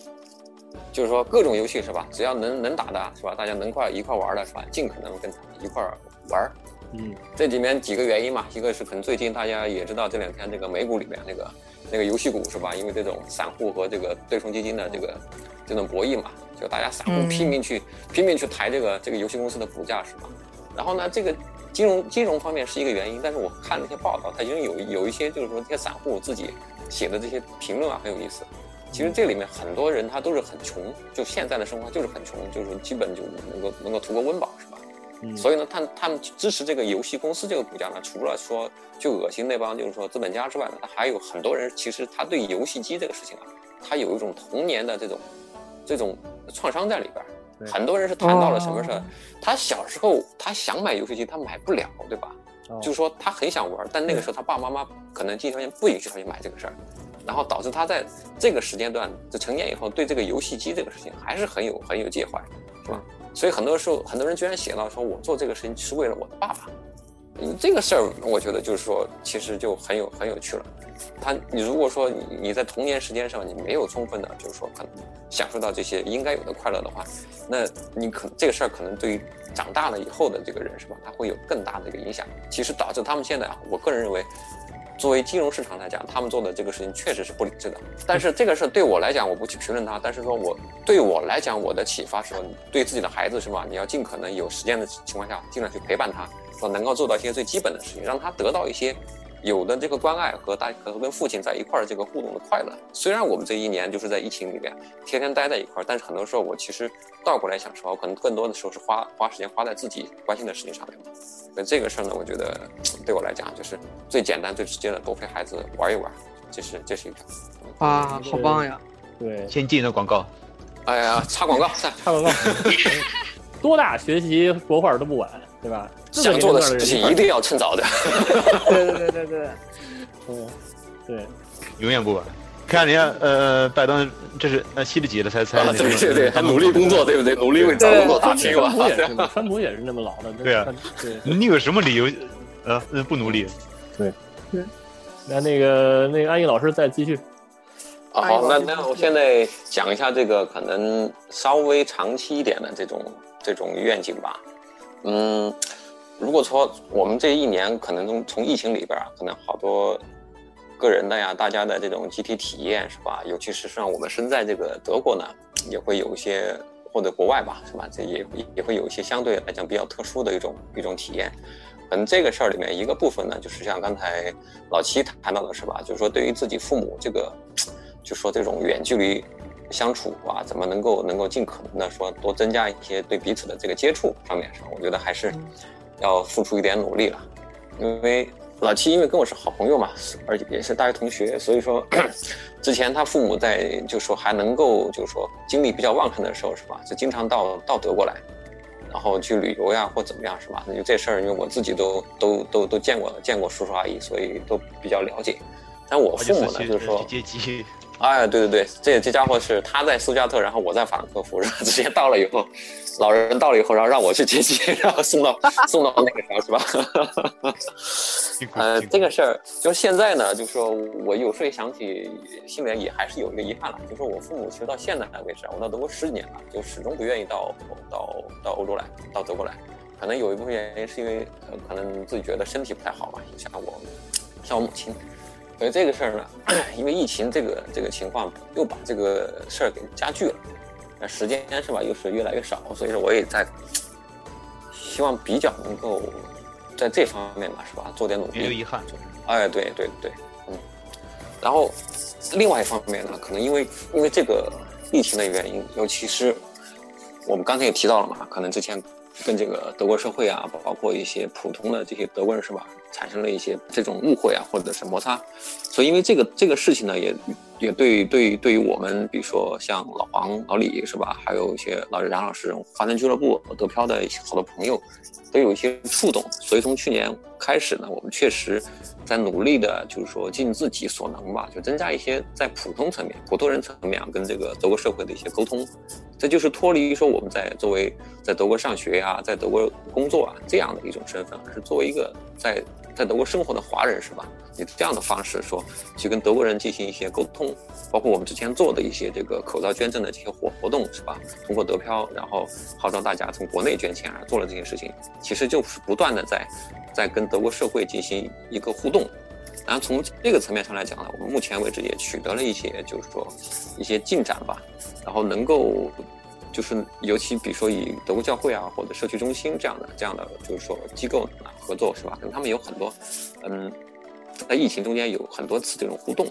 就是说各种游戏是吧？只要能能打的是吧？大家能块一块玩的是吧？尽可能跟他一块玩儿。嗯，这里面几个原因嘛，一个是可能最近大家也知道这两天这个美股里面那个那个游戏股是吧？因为这种散户和这个对冲基金的这个这种博弈嘛，就大家散户拼命去、拼命去抬这个这个游戏公司的股价是吧？然后呢，这个金融金融方面是一个原因，但是我看那些报道，它已经有有一些就是说这些散户自己写的这些评论啊很有意思。其实这里面很多人他都是很穷，就现在的生活就是很穷，就是基本就能够能够图个温饱是吧？嗯所以呢，他他们支持这个游戏公司这个股价呢，除了说就恶心那帮就是说资本家之外呢，他还有很多人其实他对游戏机这个事情啊，他有一种童年的这种这种创伤在里边儿。很多人是谈到了什么事儿哦，他小时候他想买游戏机，他买不了，对吧？哦就是说他很想玩，但那个时候他爸爸妈妈可能经济条件不允许他去买这个事儿，然后导致他在这个时间段就成年以后对这个游戏机这个事情还是很有很有介怀，是吧？所以很多时候很多人居然写到说我做这个事情是为了我的爸爸，嗯这个事儿我觉得就是说其实就很有很有趣了。他你如果说你你在童年时间上你没有充分的就是说可能享受到这些应该有的快乐的话，那你可这个事儿可能对于长大了以后的这个人是吧，他会有更大的一个影响。其实导致他们现在啊，我个人认为，作为金融市场来讲，他们做的这个事情确实是不理智的。但是这个事对我来讲，我不去评论他，但是说我对我来讲，我的启发是说，你对自己的孩子是吧，你要尽可能有时间的情况下，尽量去陪伴他，说能够做到一些最基本的事情，让他得到一些。有的这个关爱和大和跟父亲在一块儿这个互动的快乐，虽然我们这一年就是在疫情里面天天待在一块儿，但是很多时候我其实倒过来想说，我可能更多的时候是花花时间花在自己关心的事情上面。所以这个事儿呢，我觉得对我来讲就是最简单、最直接的，多陪孩子玩一玩，这是这是一条。哇，好棒呀！对，先进的广告，哎呀，插广告，插广告，多大学习国画都不晚，对吧？想做的事情一定要趁早的。对对对对对，嗯，对，永远不晚。看人家呃，拜登这是呃七十几了才才啊，对对对，还努力工作，对不对？努力为找工作打拼川普也川普也是那么老的，对啊对。你有什么理由呃不努力？对对那那个那个安逸老师再继续，啊，好，那那我现在讲一下这个可能稍微长期一点的这种这种愿景吧。嗯，如果说我们这一年可能从从疫情里边儿，可能好多个人的呀，大家的这种集体体验是吧？尤其是像我们身在这个德国呢，也会有一些或者国外吧，是吧？这也也会有一些相对来讲比较特殊的一种一种体验。可能这个事儿里面一个部分呢，就是像刚才老七谈到的是吧？就是说对于自己父母这个，就说这种远距离相处啊，怎么能够能够尽可能的说多增加一些对彼此的这个接触上面上，我觉得还是要付出一点努力了。因为老七因为跟我是好朋友嘛，而且也是大学同学，所以说之前他父母在就说还能够就是说精力比较旺盛的时候是吧，就经常到到德国来，然后去旅游呀或怎么样是吧？那就这事儿，因为我自己都都都都见过见过叔叔阿姨，所以都比较了解。但我父母呢，就是说。哎，对对对，这这家伙是他在苏加特，然后我在法兰克福，然后直接到了以后，老人到了以后，然后让我去接机，然后送到送到那个啥是吧？呃，这个事儿就是现在呢，就是说我有时候想起，心里也还是有一个遗憾了，就是我父母其实到现在为止，我到德国十几年了，就始终不愿意到到到欧洲来，到德国来，可能有一部分原因是因为可能自己觉得身体不太好吧，像我像我母亲。所以这个事儿呢，因为疫情这个这个情况，又把这个事儿给加剧了。那时间是吧，又是越来越少，所以说我也在希望比较能够在这方面吧，是吧，做点努力。没有遗憾。哎，对对对，嗯。然后另外一方面呢，可能因为因为这个疫情的原因，尤其是我们刚才也提到了嘛，可能之前跟这个德国社会啊，包括一些普通的这些德国人是吧？产生了一些这种误会啊，或者是摩擦，所以因为这个这个事情呢，也也对对对于我们，比如说像老黄、老李是吧，还有一些老杨老师、华南俱乐部、德漂的好多朋友，都有一些触动。所以从去年开始呢，我们确实在努力的，就是说尽自己所能吧，就增加一些在普通层面、普通人层面啊，跟这个德国社会的一些沟通。这就是脱离说我们在作为在德国上学呀，在德国工作啊这样的一种身份，而是作为一个在。在德国生活的华人是吧？以这样的方式说，去跟德国人进行一些沟通，包括我们之前做的一些这个口罩捐赠的这些活活动是吧？通过德漂，然后号召大家从国内捐钱啊，做了这些事情，其实就是不断的在在跟德国社会进行一个互动。然后从这个层面上来讲呢，我们目前为止也取得了一些就是说一些进展吧，然后能够。就是尤其比如说以德国教会啊或者社区中心这样的这样的就是说机构合作是吧？跟他们有很多，嗯，在疫情中间有很多次这种互动。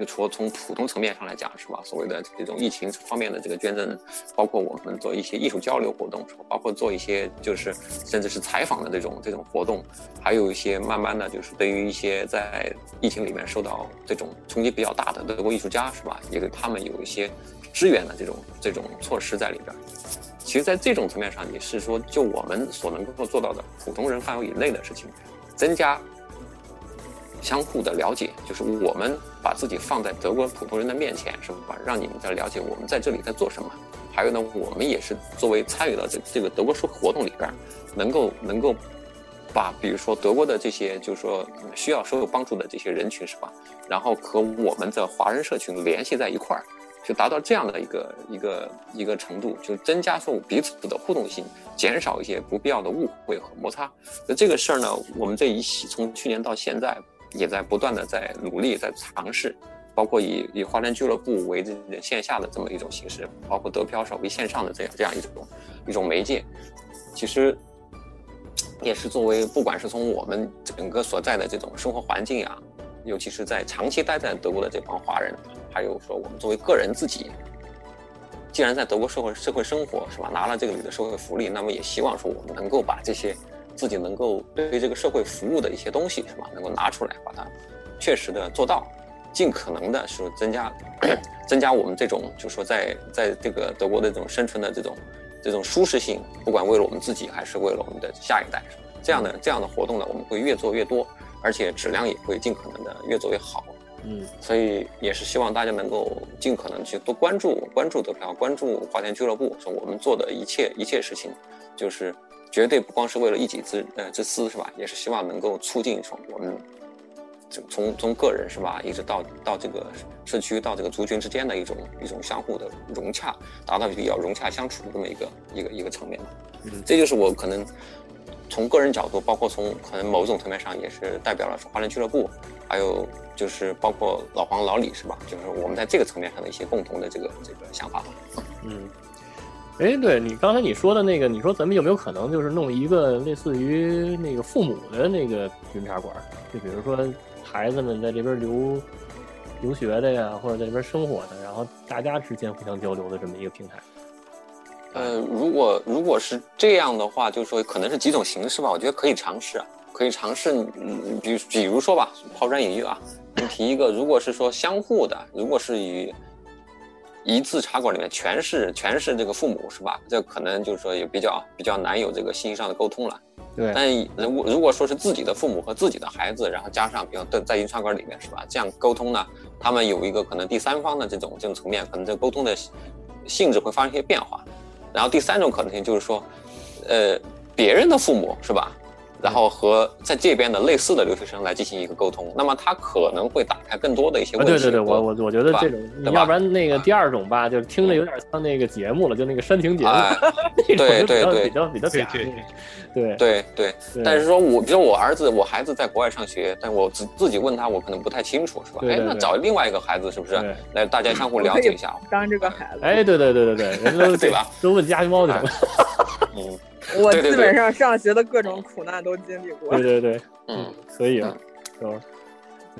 就除了从普通层面上来讲是吧？所谓的这种疫情方面的这个捐赠，包括我们做一些艺术交流活动，包括做一些就是甚至是采访的这种这种活动，还有一些慢慢的就是对于一些在疫情里面受到这种冲击比较大的德国艺术家是吧？也给他们有一些。支援的这种这种措施在里边，其实，在这种层面上，也是说，就我们所能够做到的普通人范围以内的事情，增加相互的了解，就是我们把自己放在德国普通人的面前，是吧？让你们在了解我们在这里在做什么。还有呢，我们也是作为参与到这这个德国社会活动里边，能够能够把比如说德国的这些就是说需要所有帮助的这些人群，是吧？然后和我们的华人社群联系在一块儿。就达到这样的一个一个一个程度，就增加说彼此的互动性，减少一些不必要的误会和摩擦。那这个事儿呢，我们这一系从去年到现在，也在不断的在努力在尝试，包括以以华山俱乐部为这线下的这么一种形式，包括德漂少为线上的这样这样一种一种媒介，其实也是作为不管是从我们整个所在的这种生活环境啊。尤其是在长期待在德国的这帮华人，还有说我们作为个人自己，既然在德国社会社会生活是吧，拿了这个里的社会福利，那么也希望说我们能够把这些自己能够对这个社会服务的一些东西是吧，能够拿出来，把它确实的做到，尽可能的是增加 增加我们这种就是说在在这个德国的这种生存的这种这种舒适性，不管为了我们自己还是为了我们的下一代，这样的这样的活动呢，我们会越做越多。而且质量也会尽可能的越做越好，嗯，所以也是希望大家能够尽可能去多关注关注德票，关注华田俱乐部，说我们做的一切一切事情，就是绝对不光是为了一己之呃之私是吧？也是希望能够促进从我们从从个人是吧，一直到到这个社区到这个族群之间的一种一种相互的融洽，达到比较融洽相处的这么一个一个一个层面嗯，这就是我可能。从个人角度，包括从可能某种层面上，也是代表了华人俱乐部，还有就是包括老黄、老李，是吧？就是我们在这个层面上的一些共同的这个这个想法吧。嗯，哎，对你刚才你说的那个，你说咱们有没有可能就是弄一个类似于那个父母的那个云茶馆？就比如说孩子们在这边留留学的呀，或者在这边生活的，然后大家之间互相交流的这么一个平台。呃，如果如果是这样的话，就是说可能是几种形式吧，我觉得可以尝试啊，可以尝试，嗯，比比如说吧，抛砖引玉啊，你提一个，如果是说相互的，如果是与一次茶馆里面全是全是这个父母是吧？这可能就是说也比较比较难有这个信息上的沟通了。对。但如果如果说是自己的父母和自己的孩子，然后加上比如在在云茶馆里面是吧？这样沟通呢，他们有一个可能第三方的这种这种层面，可能这沟通的性质会发生一些变化。然后第三种可能性就是说，呃，别人的父母是吧？然后和在这边的类似的留学生来进行一个沟通，那么他可能会打开更多的一些问题。对对对，我我我觉得这种，要不然那个第二种吧，就是听着有点像那个节目了，就那个煽情节目。对对对，比较比较假。对对对，但是说我比如我儿子，我孩子在国外上学，但我自自己问他，我可能不太清楚，是吧？哎，那找另外一个孩子是不是来大家相互了解一下？当这个孩子。哎，对对对对对，人都对吧？都问家猫去了。嗯。我基本上上学的各种苦难都经历过。对对对，嗯，所以啊，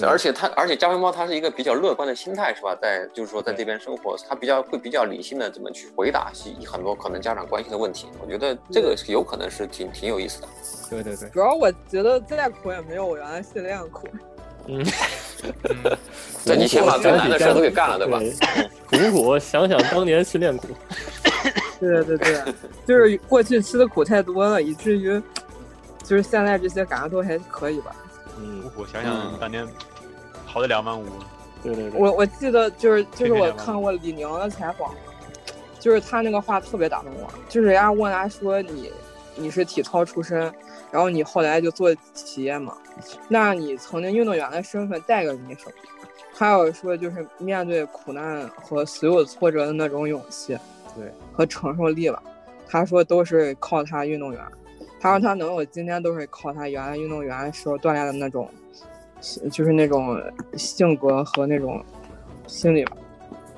而且他，而且加菲猫他是一个比较乐观的心态，是吧？在就是说在这边生活，他比较会比较理性的怎么去回答很多可能家长关心的问题。我觉得这个有可能是挺挺有意思的。对对对，主要我觉得再苦也没有我原来训练苦。嗯，对你先把最难的事都给干了，对吧？苦苦？想想当年训练苦。对对对，就是过去吃的苦太多了，以至于就是现在这些感觉都还可以吧。嗯，苦苦想想当年跑的两万五。对对对。我我记得就是就是我看过李宁的采访，就是他那个话特别打动我，就是人家问他说你你是体操出身，然后你后来就做企业嘛，那你曾经运动员的身份带给你什么？还有说就是面对苦难和所有挫折的那种勇气。对，和承受力吧。他说都是靠他运动员，他说他能有今天都是靠他原来运动员时候锻炼的那种，就是那种性格和那种心理吧。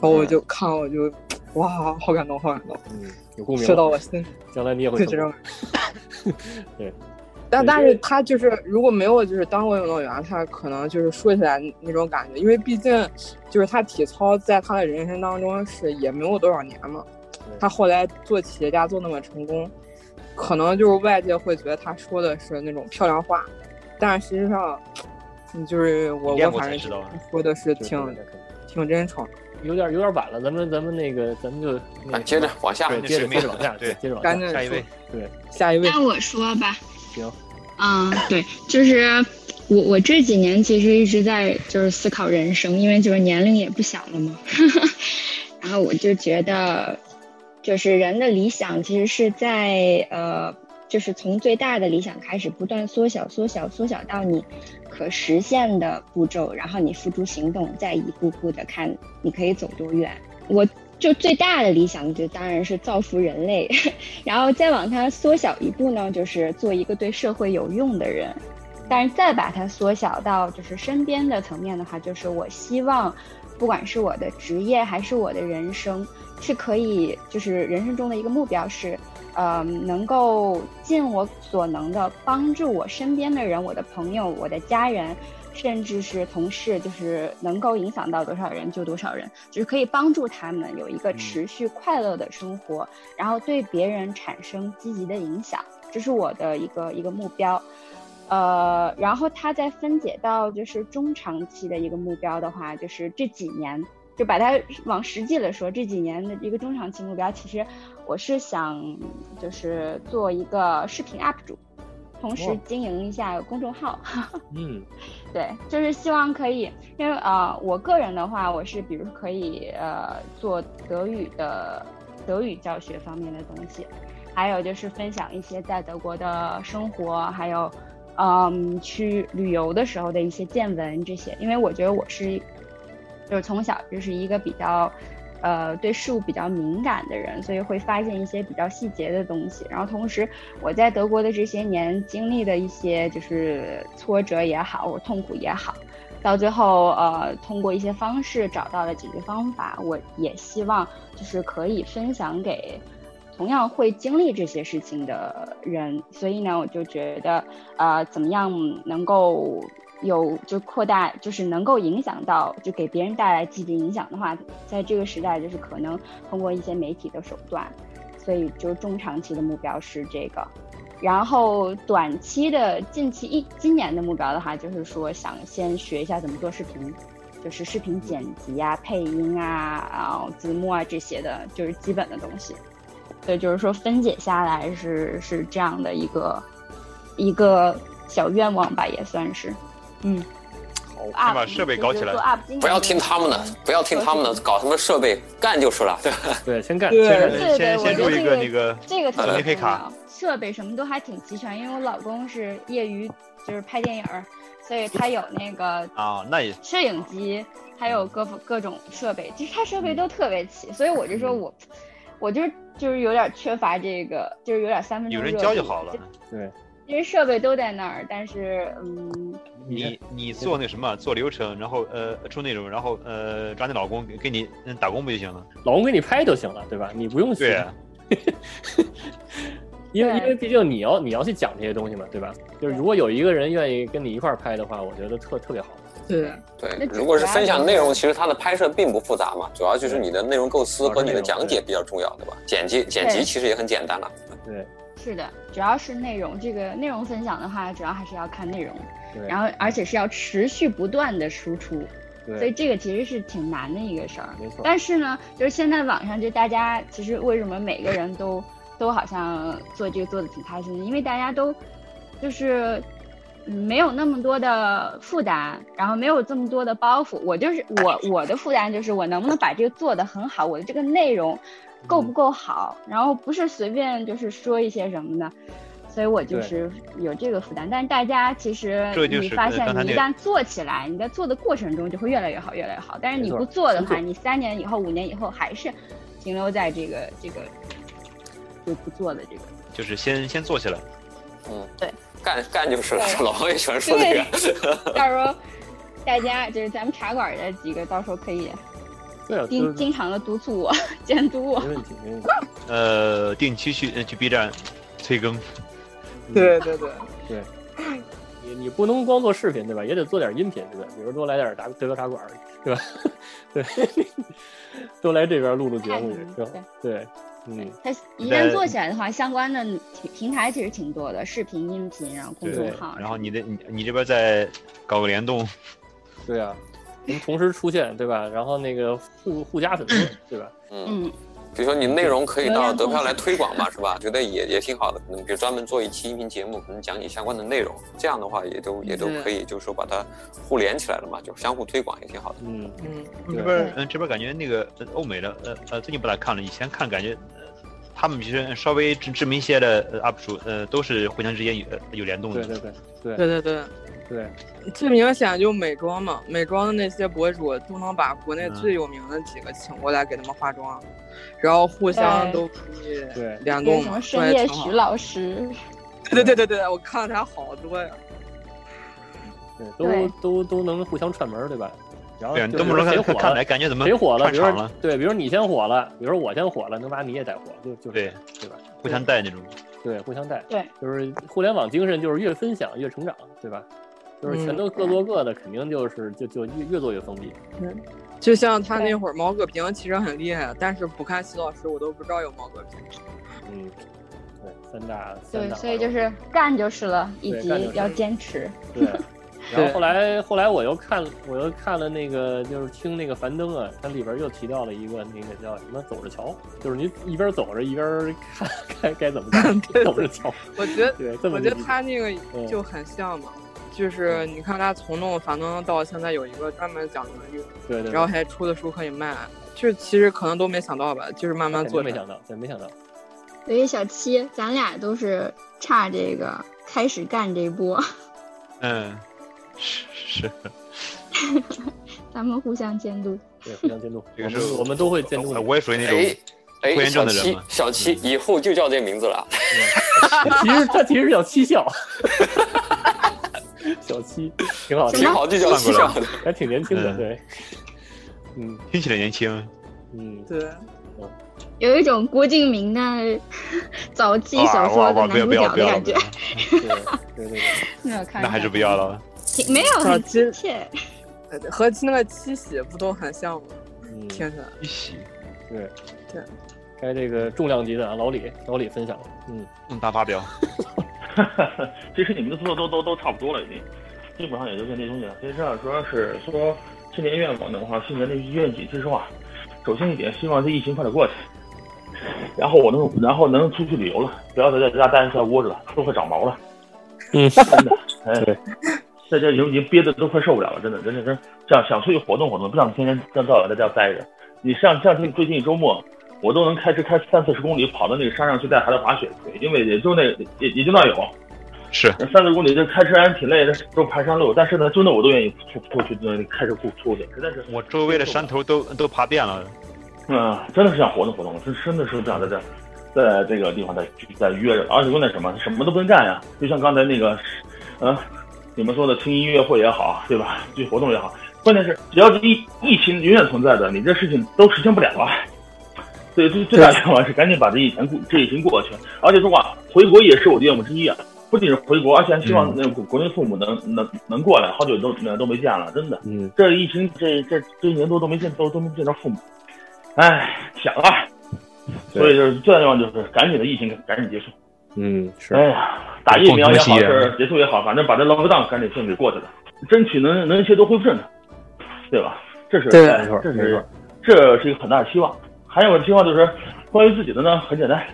然后我就看我就哇，好感动，好感动。嗯，有共鸣。说到我心，将来你也会这样。对，但但是他就是如果没有就是当过运动员，他可能就是说起来那种感觉，因为毕竟就是他体操在他的人生当中是也没有多少年嘛。他后来做企业家做那么成功，可能就是外界会觉得他说的是那种漂亮话，但实际上，就是我我反正说的是挺挺真诚。有点有点晚了，咱们咱们那个咱们就接着往下，接着接着往下，对，接着往下。下一位，对，下一位。那我说吧。行。嗯，对，就是我我这几年其实一直在就是思考人生，因为就是年龄也不小了嘛，然后我就觉得。就是人的理想，其实是在呃，就是从最大的理想开始，不断缩小、缩小、缩小到你可实现的步骤，然后你付诸行动，再一步步的看你可以走多远。我就最大的理想，就当然是造福人类，然后再往它缩小一步呢，就是做一个对社会有用的人。但是再把它缩小到就是身边的层面的话，就是我希望，不管是我的职业还是我的人生。是可以，就是人生中的一个目标是，呃，能够尽我所能的帮助我身边的人，我的朋友、我的家人，甚至是同事，就是能够影响到多少人就多少人，就是可以帮助他们有一个持续快乐的生活，然后对别人产生积极的影响，这是我的一个一个目标。呃，然后他再分解到就是中长期的一个目标的话，就是这几年。就把它往实际了说，这几年的一个中长期目标，其实我是想就是做一个视频 UP 主，同时经营一下公众号。嗯，对，就是希望可以，因为呃，我个人的话，我是比如可以呃做德语的德语教学方面的东西，还有就是分享一些在德国的生活，还有嗯去旅游的时候的一些见闻这些，因为我觉得我是。就是从小就是一个比较，呃，对事物比较敏感的人，所以会发现一些比较细节的东西。然后同时，我在德国的这些年经历的一些就是挫折也好，或痛苦也好，到最后呃，通过一些方式找到了解决方法。我也希望就是可以分享给同样会经历这些事情的人。所以呢，我就觉得啊，怎么样能够。有就扩大，就是能够影响到，就给别人带来积极影响的话，在这个时代，就是可能通过一些媒体的手段，所以就中长期的目标是这个。然后短期的近期一今年的目标的话，就是说想先学一下怎么做视频，就是视频剪辑啊、配音啊、然后字幕啊这些的，就是基本的东西。对，就是说分解下来是是这样的一个一个小愿望吧，也算是。嗯，好，先把设备搞起来。不要听他们的，不要听他们的，搞什么设备，干就是了。对 对，先干。对对对，先入一个那个这个特别重要。设备什么都还挺齐全，因为我老公是业余，就是拍电影，所以他有那个啊，那也摄影机，还有各各种设备，其实他设备都特别齐，所以我就说我，我就就是有点缺乏这个，就是有点三分钟有人教就好了，对，因为设备都在那儿，但是嗯，你你做那什么做流程，然后呃出内容，然后呃找你老公给给你打工不就行了？老公给你拍就行了，对吧？你不用学。因为因为毕竟你要你要去讲这些东西嘛，对吧？就是如果有一个人愿意跟你一块儿拍的话，我觉得特特别好。对对，如果是分享内容，其实它的拍摄并不复杂嘛，主要就是你的内容构思和你的讲解比较重要，对吧？剪辑剪辑其实也很简单了。对，是的，主要是内容这个内容分享的话，主要还是要看内容，然后而且是要持续不断的输出，所以这个其实是挺难的一个事儿。没错。但是呢，就是现在网上就大家其实为什么每个人都。都好像做这个做的挺开心的，因为大家都就是没有那么多的负担，然后没有这么多的包袱。我就是我我的负担就是我能不能把这个做得很好，我的这个内容够不够好，然后不是随便就是说一些什么的，所以我就是有这个负担。但是大家其实你发现你一旦做起来，你在做的过程中就会越来越好，越来越好。但是你不做的话，你三年以后、五年以后还是停留在这个这个。就不做的这个，就是先先做起来，嗯，对，干干就是了。老王也喜欢说这个。到时候大家就是咱们茶馆的几个，到时候可以经经常的督促我、监督我。没问题，没问题。呃，定期去去 B 站催更。对对对对，你你不能光做视频对吧？也得做点音频对吧？比如多来点茶德标茶馆对吧？对，多来这边录录节目对吧？对。嗯，它一旦做起来的话，相关的平台其实挺多的，视频、音频，然后公众号。然后你的你你这边再搞个联动，对啊，能同时出现，对吧？然后那个互互加粉丝，对吧？嗯。比如说你内容可以到德票来推广嘛，是吧？觉得也也挺好的。可能比如专门做一期音频节目，可能讲你相关的内容，这样的话也都也都可以，就是说把它互联起来了嘛，就相互推广也挺好的。嗯嗯，这边嗯这边感觉那个欧美的呃呃最近不咋看了，以前看感觉他们其实稍微知知名一些的 UP 主呃都是互相之间有有联动的。对对对对对对对。对，最明显就美妆嘛，美妆的那些博主都能把国内最有名的几个请过来给他们化妆，然后互相都可以对联动。什么深夜徐老师？对对对对对，我看了他好多呀。对，都都都能互相串门，对吧？然后都不能谁火了，感觉怎么谁火了？比如说对，比如你先火了，比如说我先火了，能把你也带火，就就对对吧？互相带那种。对，互相带。对，就是互联网精神，就是越分享越成长，对吧？就是全都各做各的，肯定就是就就越越做越封闭。嗯，就像他那会儿毛戈平其实很厉害，但是不看徐老师，我都不知道有毛戈平。嗯，对，三大对，所以就是干就是了，以及要坚持。对，然后后来后来我又看我又看了那个就是听那个樊登啊，他里边又提到了一个那个叫什么走着瞧，就是你一边走着一边看该该怎么 干，走着瞧。我觉得对，我觉得他那个就很像嘛。就是你看他从弄反正到现在有一个专门讲论语，对对，然后还出的书可以卖，就其实可能都没想到吧，就是慢慢做。没想到，对，没想到。所以小七，咱俩都是差这个开始干这波。嗯，是是。咱们互相监督。对，互相监督。这个是我们都会监督的。我也属于那种哎，严重的人小七，以后就叫这名字了。其实他其实叫七笑。小七挺好，挺好，就叫七笑，还挺年轻的，对，嗯，听起来年轻，嗯，对，有一种郭敬明的 早期小说的男主角的感觉，对对对，没有看，那还是不要了，没有很亲切，和那个七喜不都很像吗？嗯，天哪，七喜，对。对，该这个重量级的老李，老李分享。了，嗯，嗯，大发表。其实你们的做的都都都差不多了，已经，基本上也就这些东西了。其实主要是说新年愿望的话，新年的愿景，其实话，首先一点，希望这疫情快点过去，然后我能，然后能出去旅游了，不要再在家待着窝着了，都快长毛了。嗯，真的，哎，对，在家已经已经憋的都快受不了了，真的，真的真想想出去活动活动，不想天天这样照样在家待着。你像像这最近周末，我都能开车开三四十公里跑到那个山上去带孩子滑雪去，因为也就那也也就那有，是三四十公里这开车还挺累的，都爬山路，但是呢，就那我都愿意出出去那开车出出去，实在是我周围的山头都都爬遍了。嗯，真的是想活动活动，真真的是想在这，在这个地方再再约着，而且关键什么，什么都不能干呀。就像刚才那个，嗯，你们说的听音乐会也好，对吧？去活动也好，关键是只要疫疫情永远存在的，你这事情都实现不了啊。所以最最大愿望是赶紧把这疫情过这疫情过去，而且说话回国也是我的愿望之一啊。不仅是回国，而且还希望那国国内父母能能能过来，好久都都没见了，真的。嗯，这疫情这这这一年多都没见都都没见着父母。哎，想啊，所以就是最大愿望就是赶紧的疫情赶紧结束。嗯，是。哎呀，打疫苗也好，是结束也好，反正把这 lockdown 赶紧先给过去了，争取能能一切都恢复正常，对吧？这是对，没错，这是这是一个很大的希望。还有个希望就是关于自己的呢，很简单，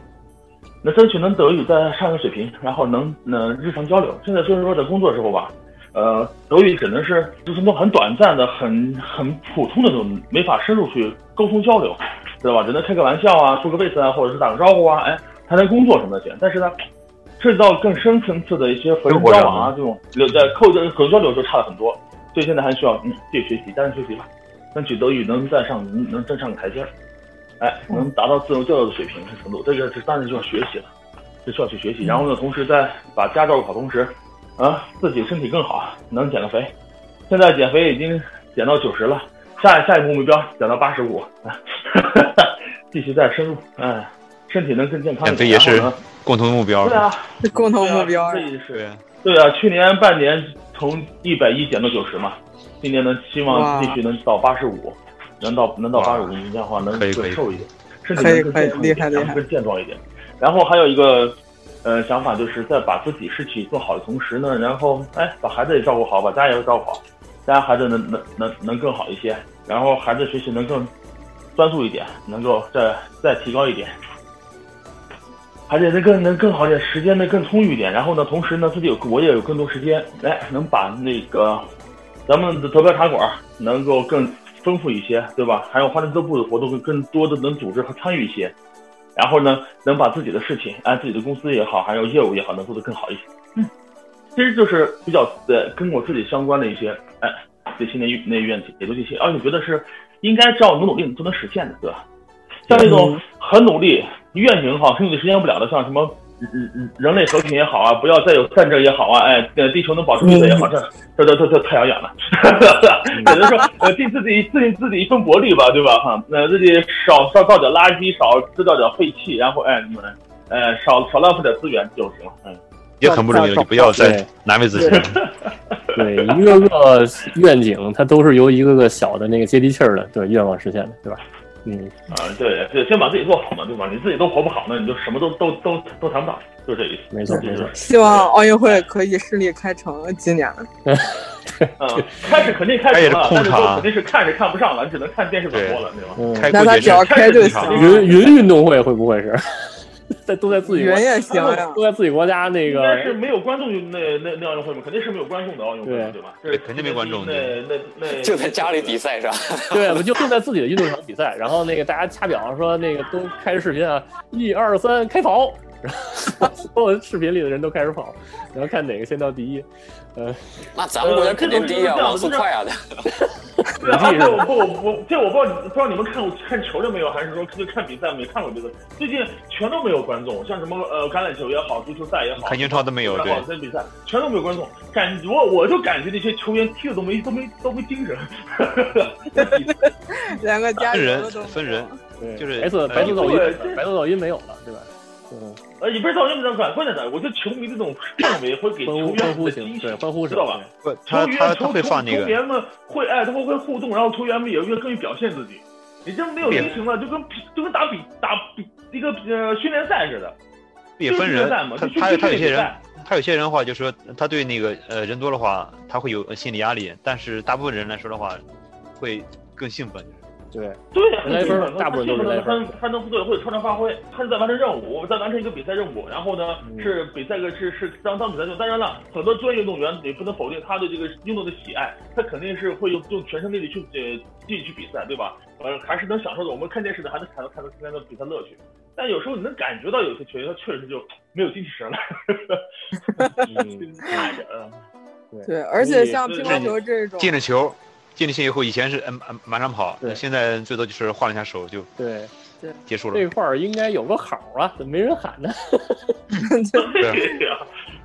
那争取能德语在上一个水平，然后能能日常交流。现在虽然说在工作的时候吧。呃，德语只能是就是那种很短暂的、很很普通的那种，没法深入去沟通交流，知道吧？只能开个玩笑啊，说个位子啊，或者是打个招呼啊，哎，谈谈工作什么的去。但是呢，涉及到更深层次的一些和人交往啊，这种在扣在口交流就差了很多。所以现在还需要嗯继续学习，加紧学习吧，争取德语能再上能再上个台阶，哎，能达到自由教育的水平程度。这个这当然就要学习了，这需要去学习。然后呢，同时在把驾照考同时。啊，自己身体更好，能减个肥。现在减肥已经减到九十了，下下一步目标减到八十五，继续再深入。哎，身体能更健康。减肥也是 共同目标。对啊，共同目标。这也是。对啊，去年半年从一百一减到九十嘛，今年呢希望继续能到八十五，能到能到八十五，你这样的话能更瘦一点，身体能更健康一点，更健壮一点。然后还有一个。呃，想法就是在把自己事情做好的同时呢，然后哎，把孩子也照顾好，把家也照顾好，大家孩子能能能能更好一些，然后孩子学习能更专注一点，能够再再提高一点，孩子能更能更好一点，时间呢更充裕一点，然后呢，同时呢，自己有我也有更多时间，哎，能把那个咱们的投标茶馆能够更丰富一些，对吧？还有花莲支部的活动会更多的能组织和参与一些。然后呢，能把自己的事情，按自己的公司也好，还有业务也好，能做得更好一些。嗯，其实就是比较呃跟我自己相关的一些，哎，这些年那愿景也都这些，而且觉得是应该只要努努力都能实现的，对吧？像那种很努力愿景好，甚至实现不了的，像什么。人人人类和平也好啊，不要再有战争也好啊，哎，地球能保持平稳也好，这这这这太遥远了。只能说呃尽自己尽自己一份薄力吧，对吧？哈，那自己少少倒点垃圾，少制造点废气，然后哎你们呃少少浪费点资源就行了。嗯，也很不容易，你不要再难为自己。对，一个个愿景，它都是由一个个小的那个接地气儿的对愿望实现的，对吧？嗯啊，对对，先把自己做好嘛，对吧？你自己都活不好，那你就什么都都都都谈不到，就这意思。没错没错。希望奥运会可以顺利开成，今年。嗯，开始肯定开始了，但是肯定是看是看不上了，你只能看电视转播了，对吧？那他只要开就行。云云运动会会不会是？在都在自己人也行呀，都在自己国家那个。应该是没有观众那那那奥运会嘛，肯定是没有观众的奥运会，对吧？对，肯定没观众。那那那就在家里比赛是吧？对，就就在自己的运动场比赛，然后那个大家掐表说那个都开着视频啊，一二三开跑，然后所有视频里的人都开始跑，然后看哪个先到第一。呃，那咱们国家肯定第一啊，王速快啊的。对啊，这我不我我这我不知道不知道你们看过看球了没有，还是说就看比赛没看过这个？最近全都没有观众，像什么呃橄榄球也好，足球赛也好，看英超都没有，对，这比赛全都没有观众。感我我就感觉那些球员踢的都没都没都没精神。两个家人分人，就是白色白色噪音，白色噪音没有了，对吧？嗯，呃，也不是噪音，不是关关键的，我觉得球迷的这种氛围会给球员欢呼声，对，欢呼知道吧？不，他他他会放那个球员们会哎，他们会互动，然后球员们也会更表现自己。你这没有激情了，就跟就跟打比打比一个呃训练赛似的。也分人，他他他有些人他有些人的话，就说他对那个呃人多的话，他会有心理压力，但是大部分人来说的话，会更兴奋。对对，来分，大部分都是来分。他能对会超常发挥，他是在完成任务，我们在完成一个比赛任务，然后呢是比赛个是是当当比赛就当然了，很多专业运动员也不能否定他对这个运动的喜爱，他肯定是会用用全身力力去呃进去比赛，对吧？呃，还是能享受的。我们看电视的还能看到看到看到比赛乐趣，但有时候你能感觉到有些球员他确实就没有精气神了，差着，嗯，对，而且像乒乓球这种进了球。进了线以后，以前是嗯嗯满场跑，现在最多就是晃了一下手就对对结束了。这块儿应该有个好啊，怎么没人喊呢？对呀，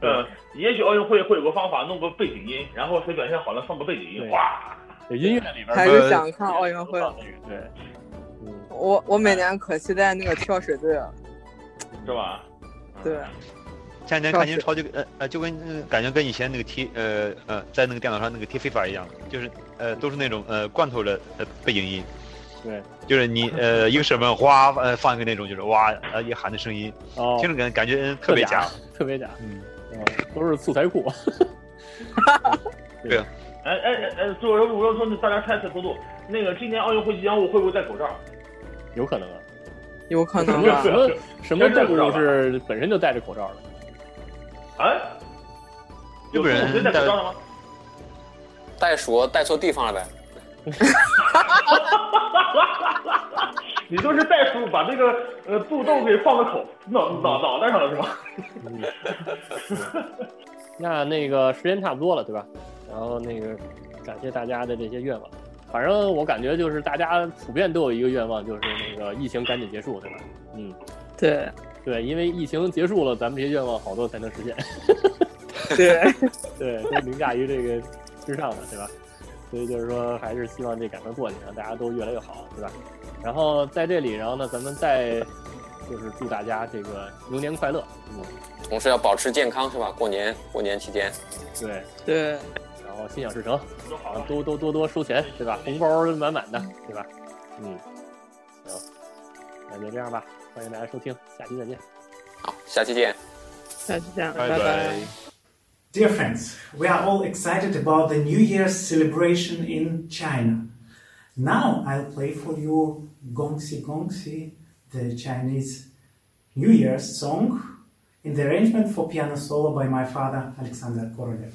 嗯，也许奥运会会有个方法，弄个背景音，然后谁表现好了放个背景音，哇，音乐里边还是想看奥运会。对，我我每年可期待那个跳水队了，是吧？对。前两天看英超就呃呃就跟感觉跟以前那个踢呃呃在那个电脑上那个踢非法一样，就是呃都是那种呃罐头的呃背景音，对，就是你呃一个什么哗呃放一个那种就是哇呃一喊的声音，听着感感觉特别假，特别假，嗯，都是素材库，对，哎哎哎哎，我说我说大家猜猜多多，那个今年奥运会吉祥物会不会戴口罩？有可能啊，有可能啊，什么什么动物是本身就戴着口罩的？哎，日本人戴口罩了吗？袋鼠带错地方了呗。你就是袋鼠把这个呃肚兜给放到口脑脑脑袋上了是吧？那那个时间差不多了对吧？然后那个感谢大家的这些愿望，反正我感觉就是大家普遍都有一个愿望，就是那个疫情赶紧结束对吧？嗯，对。对，因为疫情结束了，咱们这些愿望好多才能实现。对，对，都凌驾于这个之上的，对吧？所以就是说，还是希望这赶快过去，让大家都越来越好，对吧？然后在这里，然后呢，咱们再就是祝大家这个牛年快乐，嗯，同时要保持健康，是吧？过年过年期间，对对，然后心想事成，都都多多收钱，对吧？红包满满的，对吧？嗯，行，那就这样吧。欢迎大家收听，下期再见。好，下期见。下期见，拜拜。Dear friends, we are all excited about the New Year's celebration in China. Now I'll play for you Gongxi Gongxi, the Chinese New Year's song, in the arrangement for piano solo by my father Alexander Korolev.